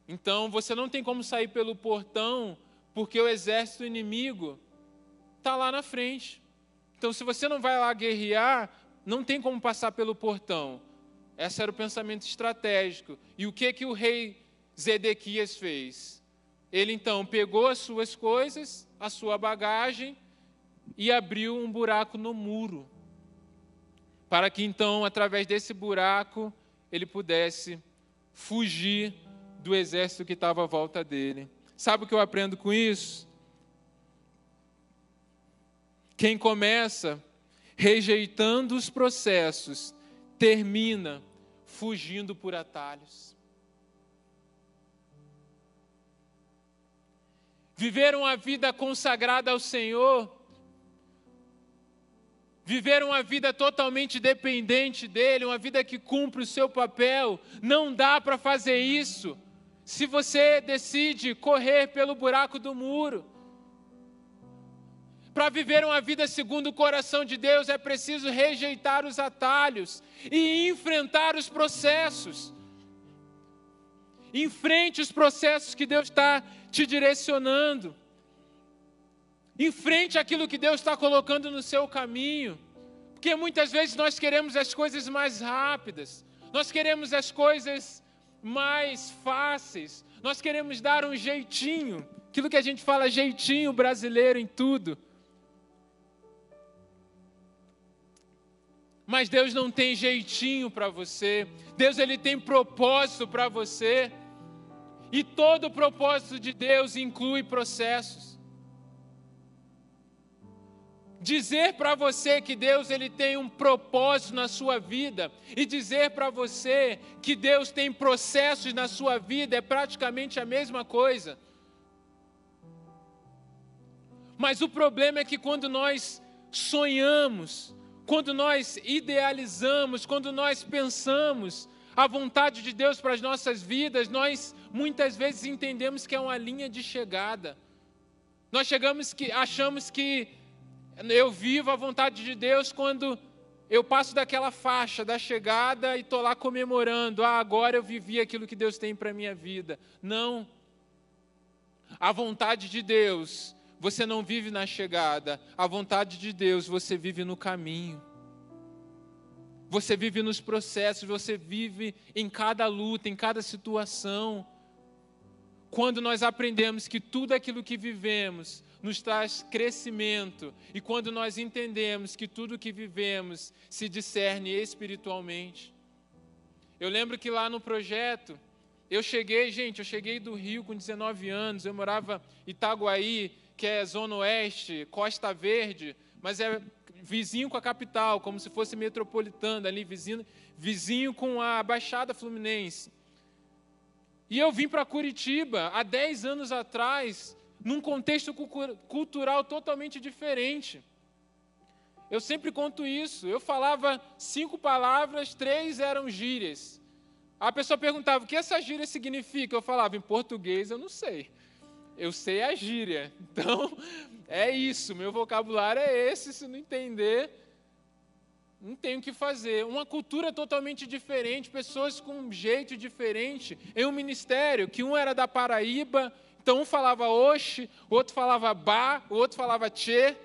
Então, você não tem como sair pelo portão, porque o exército inimigo está lá na frente. Então, se você não vai lá guerrear, não tem como passar pelo portão. Esse era o pensamento estratégico. E o que que o rei Zedequias fez? Ele então pegou as suas coisas, a sua bagagem e abriu um buraco no muro, para que então, através desse buraco, ele pudesse fugir do exército que estava à volta dele. Sabe o que eu aprendo com isso? Quem começa rejeitando os processos, termina fugindo por atalhos. Viver uma vida consagrada ao Senhor, viver uma vida totalmente dependente dEle, uma vida que cumpre o seu papel, não dá para fazer isso se você decide correr pelo buraco do muro. Para viver uma vida segundo o coração de Deus é preciso rejeitar os atalhos e enfrentar os processos. Enfrente os processos que Deus está te direcionando. Enfrente aquilo que Deus está colocando no seu caminho. Porque muitas vezes nós queremos as coisas mais rápidas, nós queremos as coisas mais fáceis, nós queremos dar um jeitinho, aquilo que a gente fala jeitinho brasileiro em tudo. Mas Deus não tem jeitinho para você. Deus ele tem propósito para você. E todo o propósito de Deus inclui processos. dizer para você que Deus ele tem um propósito na sua vida e dizer para você que Deus tem processos na sua vida é praticamente a mesma coisa. Mas o problema é que quando nós sonhamos, quando nós idealizamos, quando nós pensamos a vontade de Deus para as nossas vidas, nós muitas vezes entendemos que é uma linha de chegada. Nós chegamos que achamos que eu vivo a vontade de Deus quando eu passo daquela faixa da chegada e estou lá comemorando. Ah, agora eu vivi aquilo que Deus tem para minha vida. Não. A vontade de Deus, você não vive na chegada. A vontade de Deus, você vive no caminho. Você vive nos processos, você vive em cada luta, em cada situação. Quando nós aprendemos que tudo aquilo que vivemos nos traz crescimento, e quando nós entendemos que tudo que vivemos se discerne espiritualmente. Eu lembro que lá no projeto, eu cheguei, gente, eu cheguei do Rio com 19 anos, eu morava em Itaguaí, que é Zona Oeste, Costa Verde, mas é vizinho com a capital, como se fosse metropolitana, ali vizinho, vizinho com a Baixada Fluminense. E eu vim para Curitiba há 10 anos atrás, num contexto cultural totalmente diferente. Eu sempre conto isso. Eu falava cinco palavras, três eram gírias. A pessoa perguntava o que essa gíria significa. Eu falava em português, eu não sei eu sei a gíria. <laughs> Então, é isso, meu vocabulário é esse, se não entender, não tem o que fazer. Uma cultura totalmente diferente, pessoas com um jeito diferente, em um ministério, que um era da Paraíba, então um falava oxe, o outro falava ba, o outro falava tchê,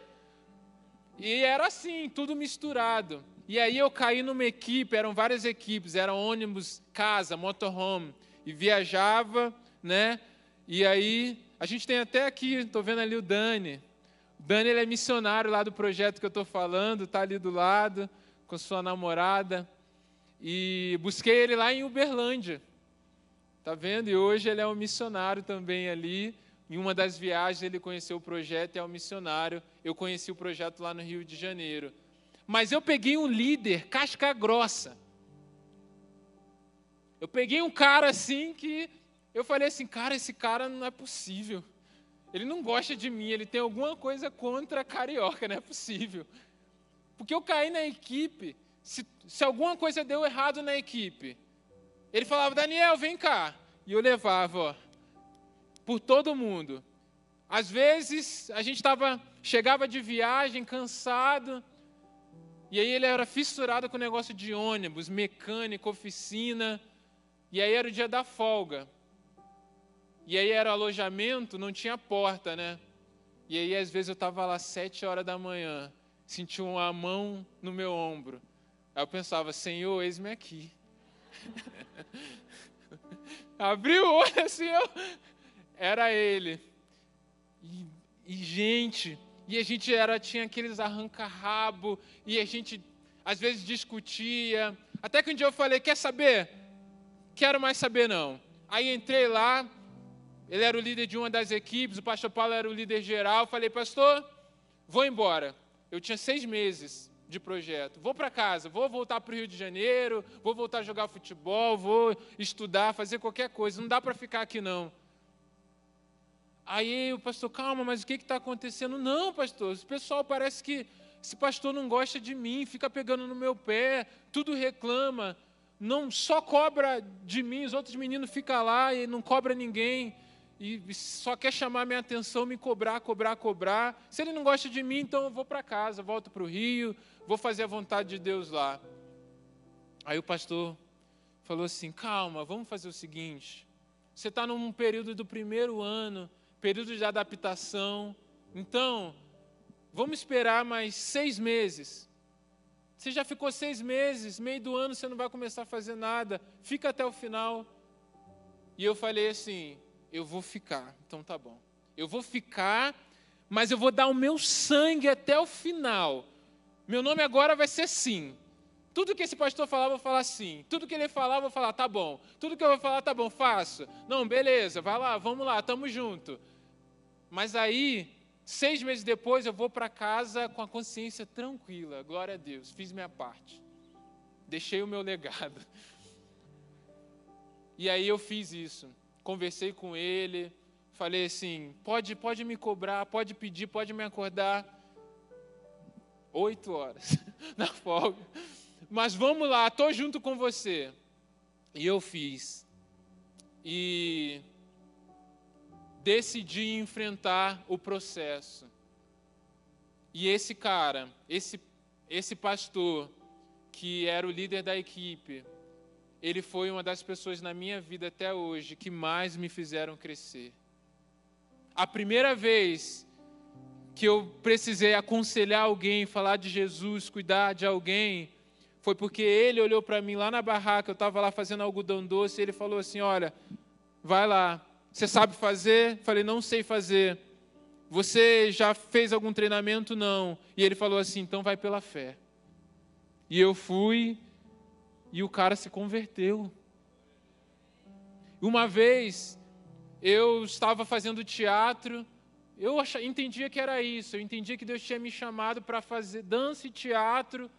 e era assim, tudo misturado. E aí eu caí numa equipe, eram várias equipes, eram ônibus, casa, motorhome, e viajava, né? E aí a gente tem até aqui, estou vendo ali o Dani. O Dani ele é missionário lá do projeto que eu estou falando, está ali do lado, com sua namorada. E busquei ele lá em Uberlândia. Está vendo? E hoje ele é um missionário também ali. Em uma das viagens ele conheceu o projeto e é um missionário. Eu conheci o projeto lá no Rio de Janeiro. Mas eu peguei um líder, casca grossa. Eu peguei um cara assim que eu falei assim, cara, esse cara não é possível. Ele não gosta de mim, ele tem alguma coisa contra a carioca, não é possível. Porque eu caí na equipe, se, se alguma coisa deu errado na equipe, ele falava, Daniel, vem cá. E eu levava, ó, por todo mundo. Às vezes, a gente estava, chegava de viagem, cansado, e aí ele era fissurado com o negócio de ônibus, mecânico, oficina, e aí era o dia da folga. E aí era alojamento, não tinha porta, né? E aí às vezes eu estava lá sete horas da manhã, senti uma mão no meu ombro. Aí eu pensava, Senhor, eis-me aqui. <laughs> Abri o olho assim, eu... era ele. E, e, gente, e a gente era tinha aqueles arranca-rabo e a gente às vezes discutia. Até que um dia eu falei, quer saber? Quero mais saber não. Aí entrei lá, ele era o líder de uma das equipes, o pastor Paulo era o líder geral. Eu falei, pastor, vou embora. Eu tinha seis meses de projeto. Vou para casa, vou voltar para o Rio de Janeiro, vou voltar a jogar futebol, vou estudar, fazer qualquer coisa. Não dá para ficar aqui, não. Aí o pastor, calma, mas o que está acontecendo? Não, pastor, o pessoal parece que esse pastor não gosta de mim, fica pegando no meu pé, tudo reclama, não só cobra de mim, os outros meninos ficam lá e não cobra ninguém e só quer chamar minha atenção, me cobrar, cobrar, cobrar. Se ele não gosta de mim, então eu vou para casa, volto para o Rio, vou fazer a vontade de Deus lá. Aí o pastor falou assim: calma, vamos fazer o seguinte. Você está num período do primeiro ano, período de adaptação. Então, vamos esperar mais seis meses. Você já ficou seis meses, meio do ano você não vai começar a fazer nada. Fica até o final. E eu falei assim: eu vou ficar. Então tá bom. Eu vou ficar, mas eu vou dar o meu sangue até o final. Meu nome agora vai ser sim. Tudo que esse pastor falar, eu vou falar sim. Tudo que ele falar, eu vou falar, tá bom. Tudo que eu vou falar, tá bom, faço. Não, beleza, vai lá, vamos lá, tamo junto. Mas aí, Seis meses depois eu vou para casa com a consciência tranquila. Glória a Deus, fiz minha parte. Deixei o meu legado. <laughs> E aí eu fiz isso. Conversei com ele, falei assim: pode, pode me cobrar, pode pedir, pode me acordar. Oito horas <laughs> na folga. Mas vamos lá, estou junto com você. E eu fiz. E decidi enfrentar o processo. E esse cara, esse, esse pastor, que era o líder da equipe, ele foi uma das pessoas na minha vida até hoje que mais me fizeram crescer. A primeira vez que eu precisei aconselhar alguém, falar de Jesus, cuidar de alguém, foi porque ele olhou para mim lá na barraca, eu estava lá fazendo algodão doce, e ele falou assim: Olha, vai lá, você sabe fazer? Falei, não sei fazer. Você já fez algum treinamento? Não. E ele falou assim: então vai pela fé. E eu fui e o cara se converteu. Uma vez eu estava fazendo teatro, eu entendia que era isso, eu entendia que Deus tinha me chamado para fazer dança e teatro.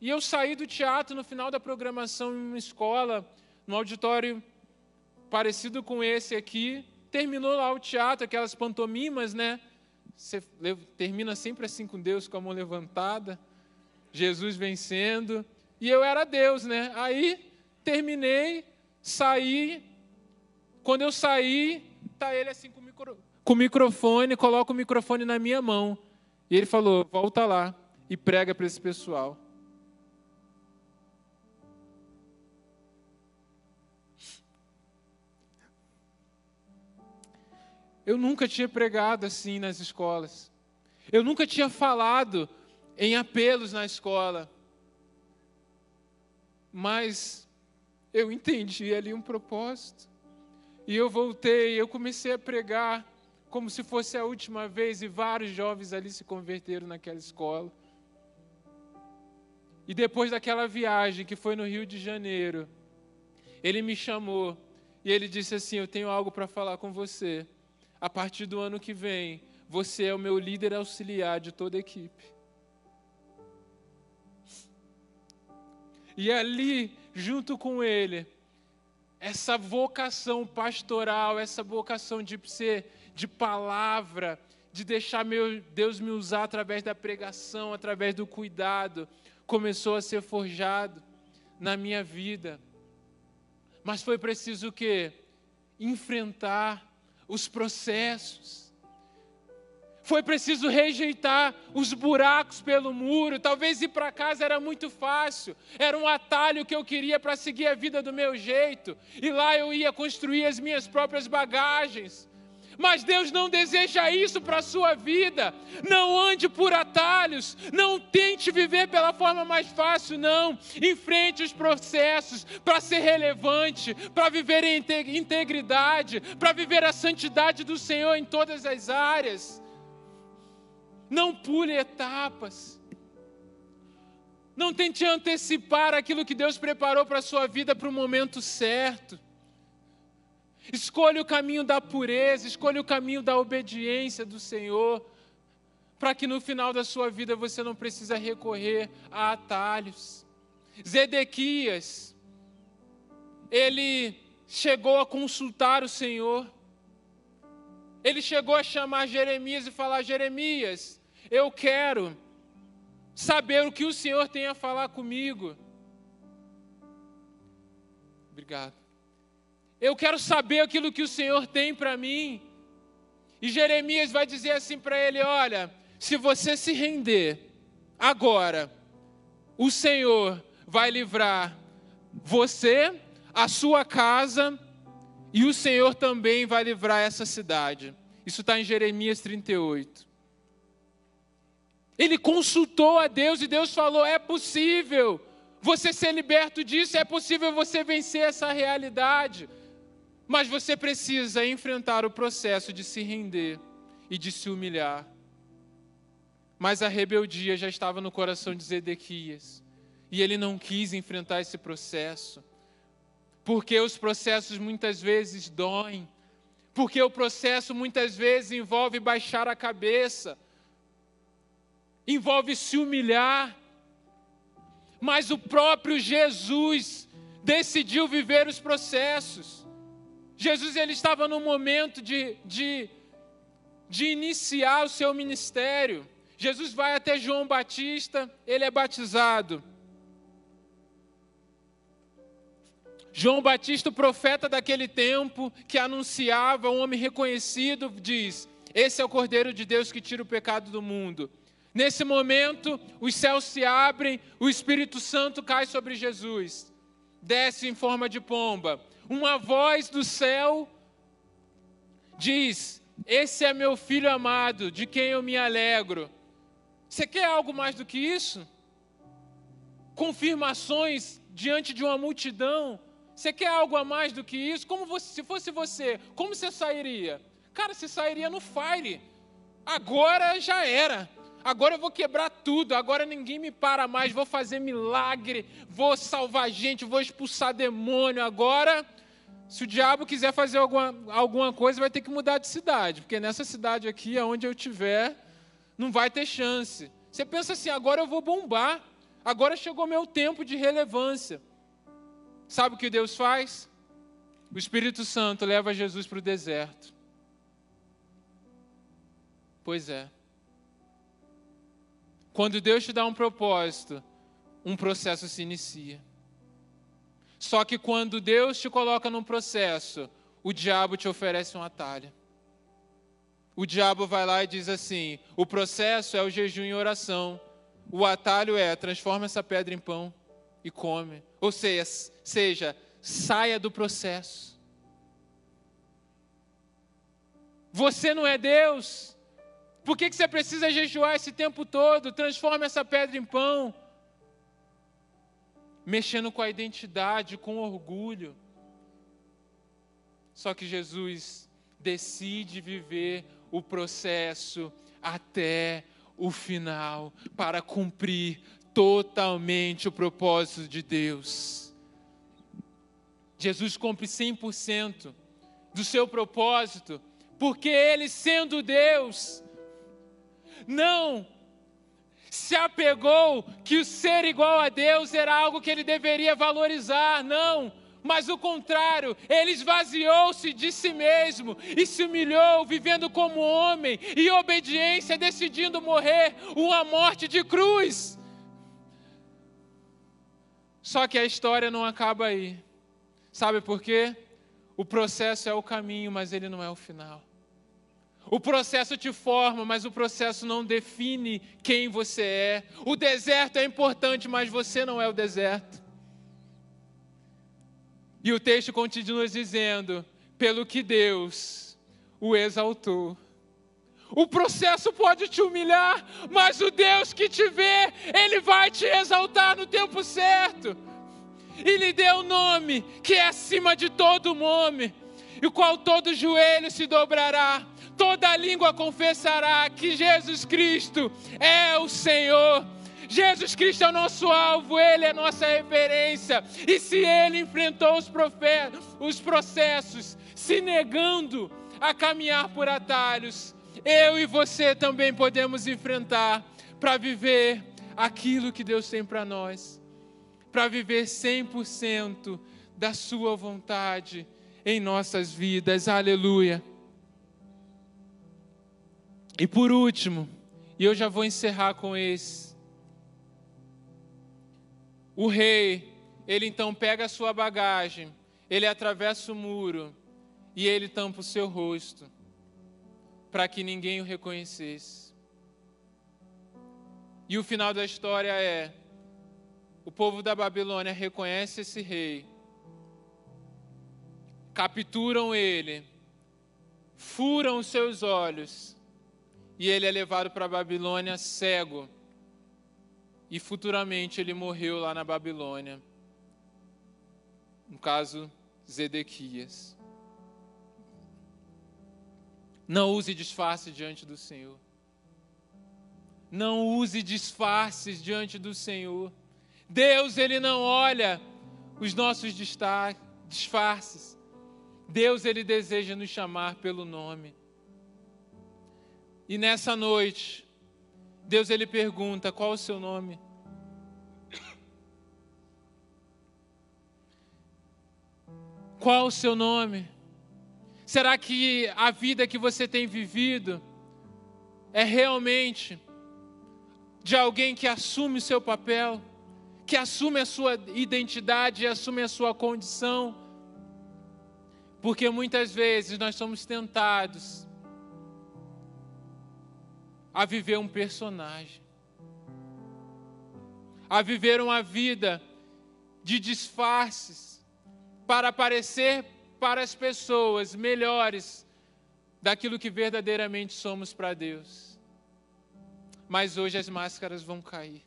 E eu saí do teatro no final da programação em uma escola, no auditório parecido com esse aqui. Terminou lá o teatro, aquelas pantomimas, né? Você termina sempre assim com Deus com a mão levantada, Jesus vencendo. E eu era Deus, né? Aí terminei, saí. Quando eu saí, tá ele assim com o, micro, com o microfone, coloca o microfone na minha mão. E ele falou: volta lá e prega para esse pessoal. Eu nunca tinha pregado assim nas escolas. Eu nunca tinha falado em apelos na escola. Mas eu entendi ali um propósito. E eu voltei, eu comecei a pregar como se fosse a última vez, e vários jovens ali se converteram naquela escola. E depois daquela viagem que foi no Rio de Janeiro, ele me chamou e ele disse assim: Eu tenho algo para falar com você a partir do ano que vem, você é o meu líder auxiliar de toda a equipe. E ali, junto com ele, essa vocação pastoral, essa vocação de ser de palavra, de deixar meu Deus me usar através da pregação, através do cuidado, começou a ser forjado na minha vida. Mas foi preciso o quê? Enfrentar os processos. Foi preciso rejeitar os buracos pelo muro. Talvez ir para casa era muito fácil, era um atalho que eu queria para seguir a vida do meu jeito, e lá eu ia construir as minhas próprias bagagens. Mas Deus não deseja isso para a sua vida. Não ande por atalhos, não tente viver pela forma mais fácil, não. Enfrente os processos para ser relevante, para viver em integridade, para viver a santidade do Senhor em todas as áreas. Não pule etapas. Não tente antecipar aquilo que Deus preparou para a sua vida para o momento certo. Escolha o caminho da pureza, escolha o caminho da obediência do Senhor, para que no final da sua vida você não precisa recorrer a atalhos. Zedequias, ele chegou a consultar o Senhor. Ele chegou a chamar Jeremias e falar: Jeremias, eu quero saber o que o Senhor tem a falar comigo. Obrigado. Eu quero saber aquilo que o Senhor tem para mim. E Jeremias vai dizer assim para ele: Olha, se você se render agora, o Senhor vai livrar você, a sua casa, e o Senhor também vai livrar essa cidade. Isso está em Jeremias 38. Ele consultou a Deus e Deus falou: é possível você ser liberto disso, é possível você vencer essa realidade. Mas você precisa enfrentar o processo de se render e de se humilhar. Mas a rebeldia já estava no coração de Zedequias. E ele não quis enfrentar esse processo. Porque os processos muitas vezes doem. porque o processo muitas vezes envolve baixar a cabeça, envolve se humilhar, mas o próprio Jesus decidiu viver os processos. Jesus ele estava no momento de, de, de iniciar o seu ministério. Jesus vai até João Batista, ele é batizado. João Batista, o profeta daquele tempo, que anunciava um homem reconhecido, diz: Esse é o Cordeiro de Deus que tira o pecado do mundo. Nesse momento, os céus se abrem, o Espírito Santo cai sobre Jesus, desce em forma de pomba. Uma voz do céu diz: Esse é meu filho amado, de quem eu me alegro. Você quer algo mais do que isso? Confirmações diante de uma multidão você quer algo a mais do que isso? Como você, se fosse você, como você sairia? Cara, você sairia no fire. Agora já era. Agora eu vou quebrar tudo. Agora ninguém me para mais. Vou fazer milagre. Vou salvar gente. Vou expulsar demônio. Agora, se o diabo quiser fazer alguma, alguma coisa, vai ter que mudar de cidade. Porque nessa cidade aqui, aonde eu estiver, não vai ter chance. Você pensa assim: agora eu vou bombar. Agora chegou meu tempo de relevância. Sabe o que Deus faz? O Espírito Santo leva Jesus para o deserto. Pois é. Quando Deus te dá um propósito, um processo se inicia. Só que quando Deus te coloca num processo, o diabo te oferece um atalho. O diabo vai lá e diz assim: o processo é o jejum e oração. O atalho é transforma essa pedra em pão e come. Ou seja, seja saia do processo. Você não é Deus. Por que, que você precisa jejuar esse tempo todo? Transforma essa pedra em pão. Mexendo com a identidade, com orgulho. Só que Jesus decide viver o processo até o final para cumprir totalmente o propósito de Deus. Jesus cumpre 100% do seu propósito, porque ele, sendo Deus, não se apegou que o ser igual a Deus era algo que ele deveria valorizar, não. Mas o contrário, ele esvaziou-se de si mesmo e se humilhou, vivendo como homem, e obediência, decidindo morrer uma morte de cruz. Só que a história não acaba aí. Sabe por quê? O processo é o caminho, mas ele não é o final. O processo te forma, mas o processo não define quem você é. O deserto é importante, mas você não é o deserto. E o texto continua dizendo: pelo que Deus o exaltou. O processo pode te humilhar, mas o Deus que te vê, Ele vai te exaltar no tempo certo. E lhe deu um nome que é acima de todo nome, e o qual todo joelho se dobrará, toda língua confessará que Jesus Cristo é o Senhor. Jesus Cristo é o nosso alvo, Ele é nossa referência. E se Ele enfrentou os, profetas, os processos, se negando a caminhar por atalhos, eu e você também podemos enfrentar para viver aquilo que Deus tem para nós, para viver 100% da Sua vontade em nossas vidas. Aleluia. E por último, e eu já vou encerrar com esse. O rei, ele então pega a sua bagagem, ele atravessa o muro e ele tampa o seu rosto para que ninguém o reconhecesse. E o final da história é: o povo da Babilônia reconhece esse rei, capturam ele, furam os seus olhos, e ele é levado para a Babilônia cego. E futuramente ele morreu lá na Babilônia. No caso, Zedequias. Não use disfarce diante do Senhor. Não use disfarces diante do Senhor. Deus, Ele não olha os nossos disfarces. Deus ele deseja nos chamar pelo nome. E nessa noite, Deus ele pergunta: qual o seu nome? Qual o seu nome? Será que a vida que você tem vivido é realmente de alguém que assume o seu papel, que assume a sua identidade, assume a sua condição? Porque muitas vezes nós somos tentados a viver um personagem, a viver uma vida de disfarces, para aparecer para as pessoas melhores daquilo que verdadeiramente somos para Deus. Mas hoje as máscaras vão cair.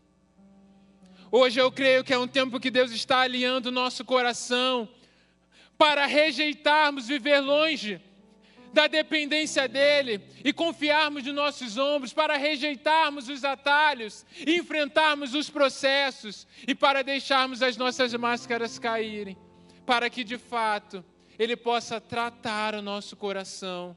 Hoje eu creio que é um tempo que Deus está alinhando o nosso coração para rejeitarmos viver longe da dependência dele e confiarmos nos nossos ombros, para rejeitarmos os atalhos, enfrentarmos os processos e para deixarmos as nossas máscaras caírem, para que de fato ele possa tratar o nosso coração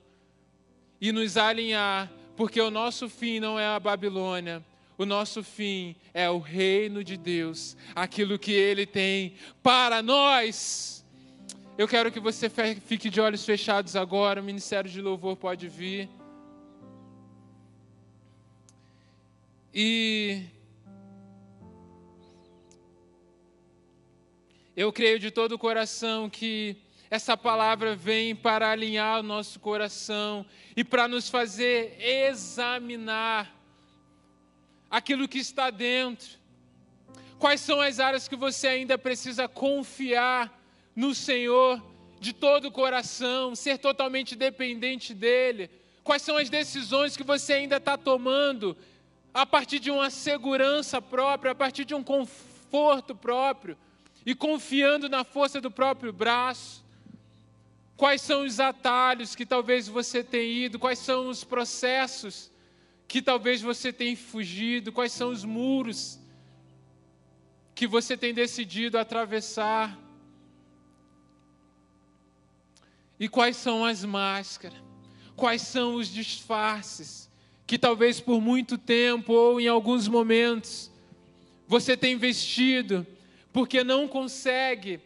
e nos alinhar, porque o nosso fim não é a Babilônia, o nosso fim é o reino de Deus, aquilo que ele tem para nós. Eu quero que você fique de olhos fechados agora. O ministério de louvor pode vir. E eu creio de todo o coração que essa palavra vem para alinhar o nosso coração e para nos fazer examinar aquilo que está dentro. Quais são as áreas que você ainda precisa confiar no Senhor de todo o coração, ser totalmente dependente dEle? Quais são as decisões que você ainda está tomando a partir de uma segurança própria, a partir de um conforto próprio e confiando na força do próprio braço? Quais são os atalhos que talvez você tenha ido? Quais são os processos que talvez você tenha fugido? Quais são os muros que você tem decidido atravessar? E quais são as máscaras? Quais são os disfarces que talvez por muito tempo ou em alguns momentos você tem vestido porque não consegue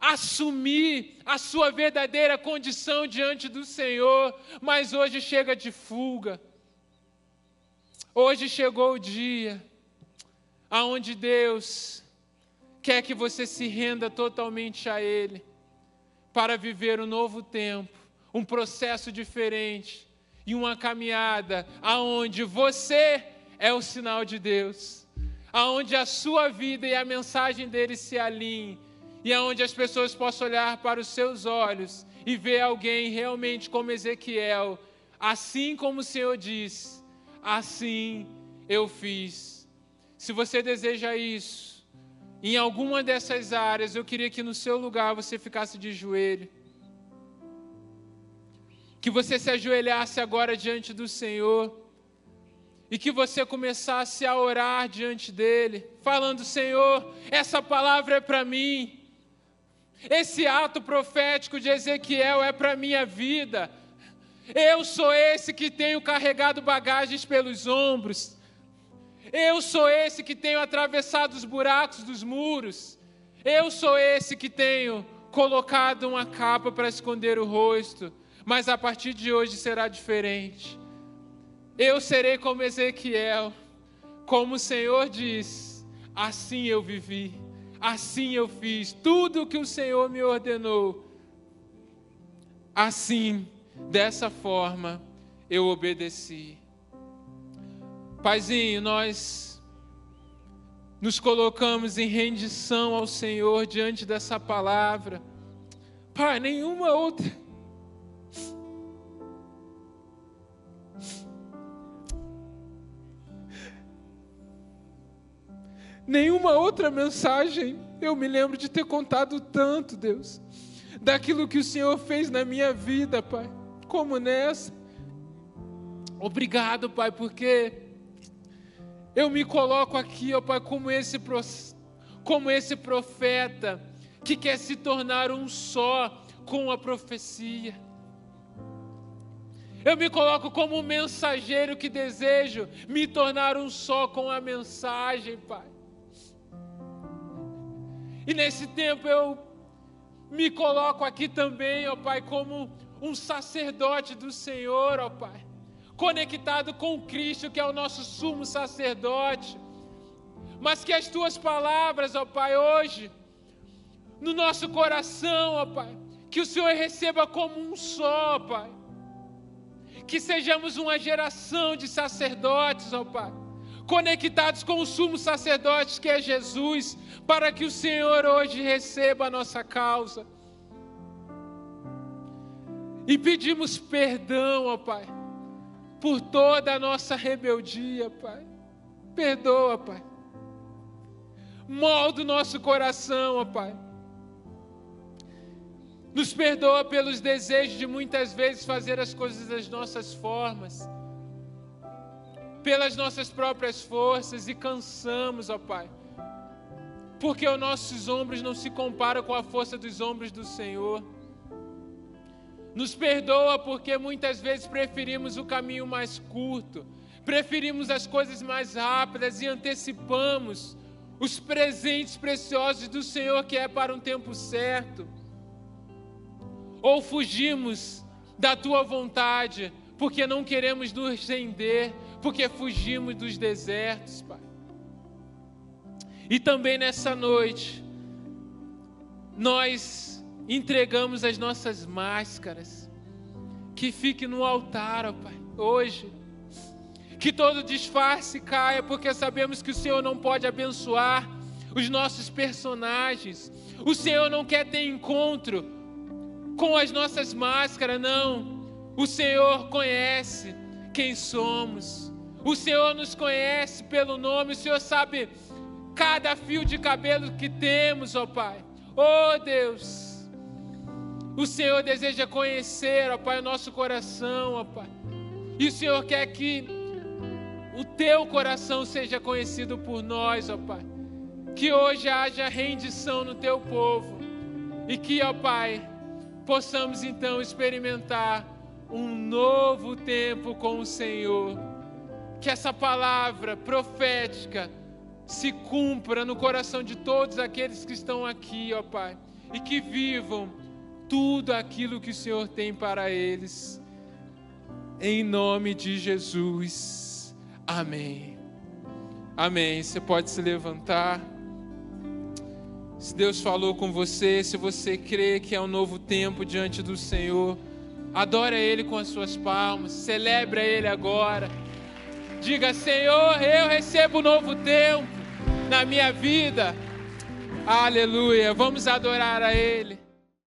assumir a sua verdadeira condição diante do Senhor, mas hoje chega de fuga. Hoje chegou o dia aonde Deus quer que você se renda totalmente a Ele para viver um novo tempo, um processo diferente e uma caminhada aonde você é o sinal de Deus, aonde a sua vida e a mensagem dele se alinhem e aonde as pessoas possam olhar para os seus olhos e ver alguém realmente como Ezequiel, assim como o Senhor disse, assim eu fiz. Se você deseja isso, em alguma dessas áreas, eu queria que no seu lugar você ficasse de joelho. Que você se ajoelhasse agora diante do Senhor. E que você começasse a orar diante dele, falando: Senhor, essa palavra é para mim. Esse ato profético de Ezequiel é para minha vida. Eu sou esse que tenho carregado bagagens pelos ombros. Eu sou esse que tenho atravessado os buracos dos muros. Eu sou esse que tenho colocado uma capa para esconder o rosto. Mas a partir de hoje será diferente. Eu serei como Ezequiel, como o Senhor diz: assim eu vivi, assim eu fiz tudo o que o Senhor me ordenou. Assim, dessa forma, eu obedeci. Paizinho, nós nos colocamos em rendição ao Senhor diante dessa palavra. Pai, nenhuma outra. Nenhuma outra mensagem eu me lembro de ter contado tanto, Deus, daquilo que o Senhor fez na minha vida, Pai, como nessa. Obrigado, Pai, porque eu me coloco aqui, ó Pai, como esse, como esse profeta que quer se tornar um só com a profecia. Eu me coloco como um mensageiro que desejo me tornar um só com a mensagem, Pai. E nesse tempo eu me coloco aqui também, ó Pai, como um sacerdote do Senhor, ó Pai, conectado com Cristo, que é o nosso sumo sacerdote. Mas que as tuas palavras, ó Pai, hoje, no nosso coração, ó Pai, que o Senhor receba como um só, Pai. Que sejamos uma geração de sacerdotes, ó Pai conectados com o sumo sacerdote que é Jesus, para que o Senhor hoje receba a nossa causa. E pedimos perdão, ó Pai, por toda a nossa rebeldia, Pai. Perdoa, Pai. Molda o nosso coração, ó Pai. Nos perdoa pelos desejos de muitas vezes fazer as coisas das nossas formas pelas nossas próprias forças e cansamos, ó Pai. Porque os nossos ombros não se comparam com a força dos ombros do Senhor. Nos perdoa porque muitas vezes preferimos o caminho mais curto, preferimos as coisas mais rápidas e antecipamos os presentes preciosos do Senhor que é para um tempo certo. Ou fugimos da tua vontade porque não queremos nos render porque fugimos dos desertos, Pai. E também nessa noite, nós entregamos as nossas máscaras, que fique no altar, ó Pai, hoje. Que todo disfarce caia, porque sabemos que o Senhor não pode abençoar os nossos personagens. O Senhor não quer ter encontro com as nossas máscaras, não. O Senhor conhece quem somos. O Senhor nos conhece pelo nome, o Senhor sabe cada fio de cabelo que temos, ó Pai. Oh Deus, o Senhor deseja conhecer, ó Pai, o nosso coração, ó Pai. E o Senhor quer que o teu coração seja conhecido por nós, ó Pai. Que hoje haja rendição no teu povo. E que, ó Pai, possamos então experimentar um novo tempo com o Senhor. Que essa palavra profética se cumpra no coração de todos aqueles que estão aqui, ó Pai, e que vivam tudo aquilo que o Senhor tem para eles. Em nome de Jesus. Amém. Amém. Você pode se levantar. Se Deus falou com você, se você crê que é um novo tempo diante do Senhor, Adora Ele com as suas palmas, celebra Ele agora. Diga, Senhor, eu recebo um novo tempo na minha vida. Aleluia. Vamos adorar a Ele.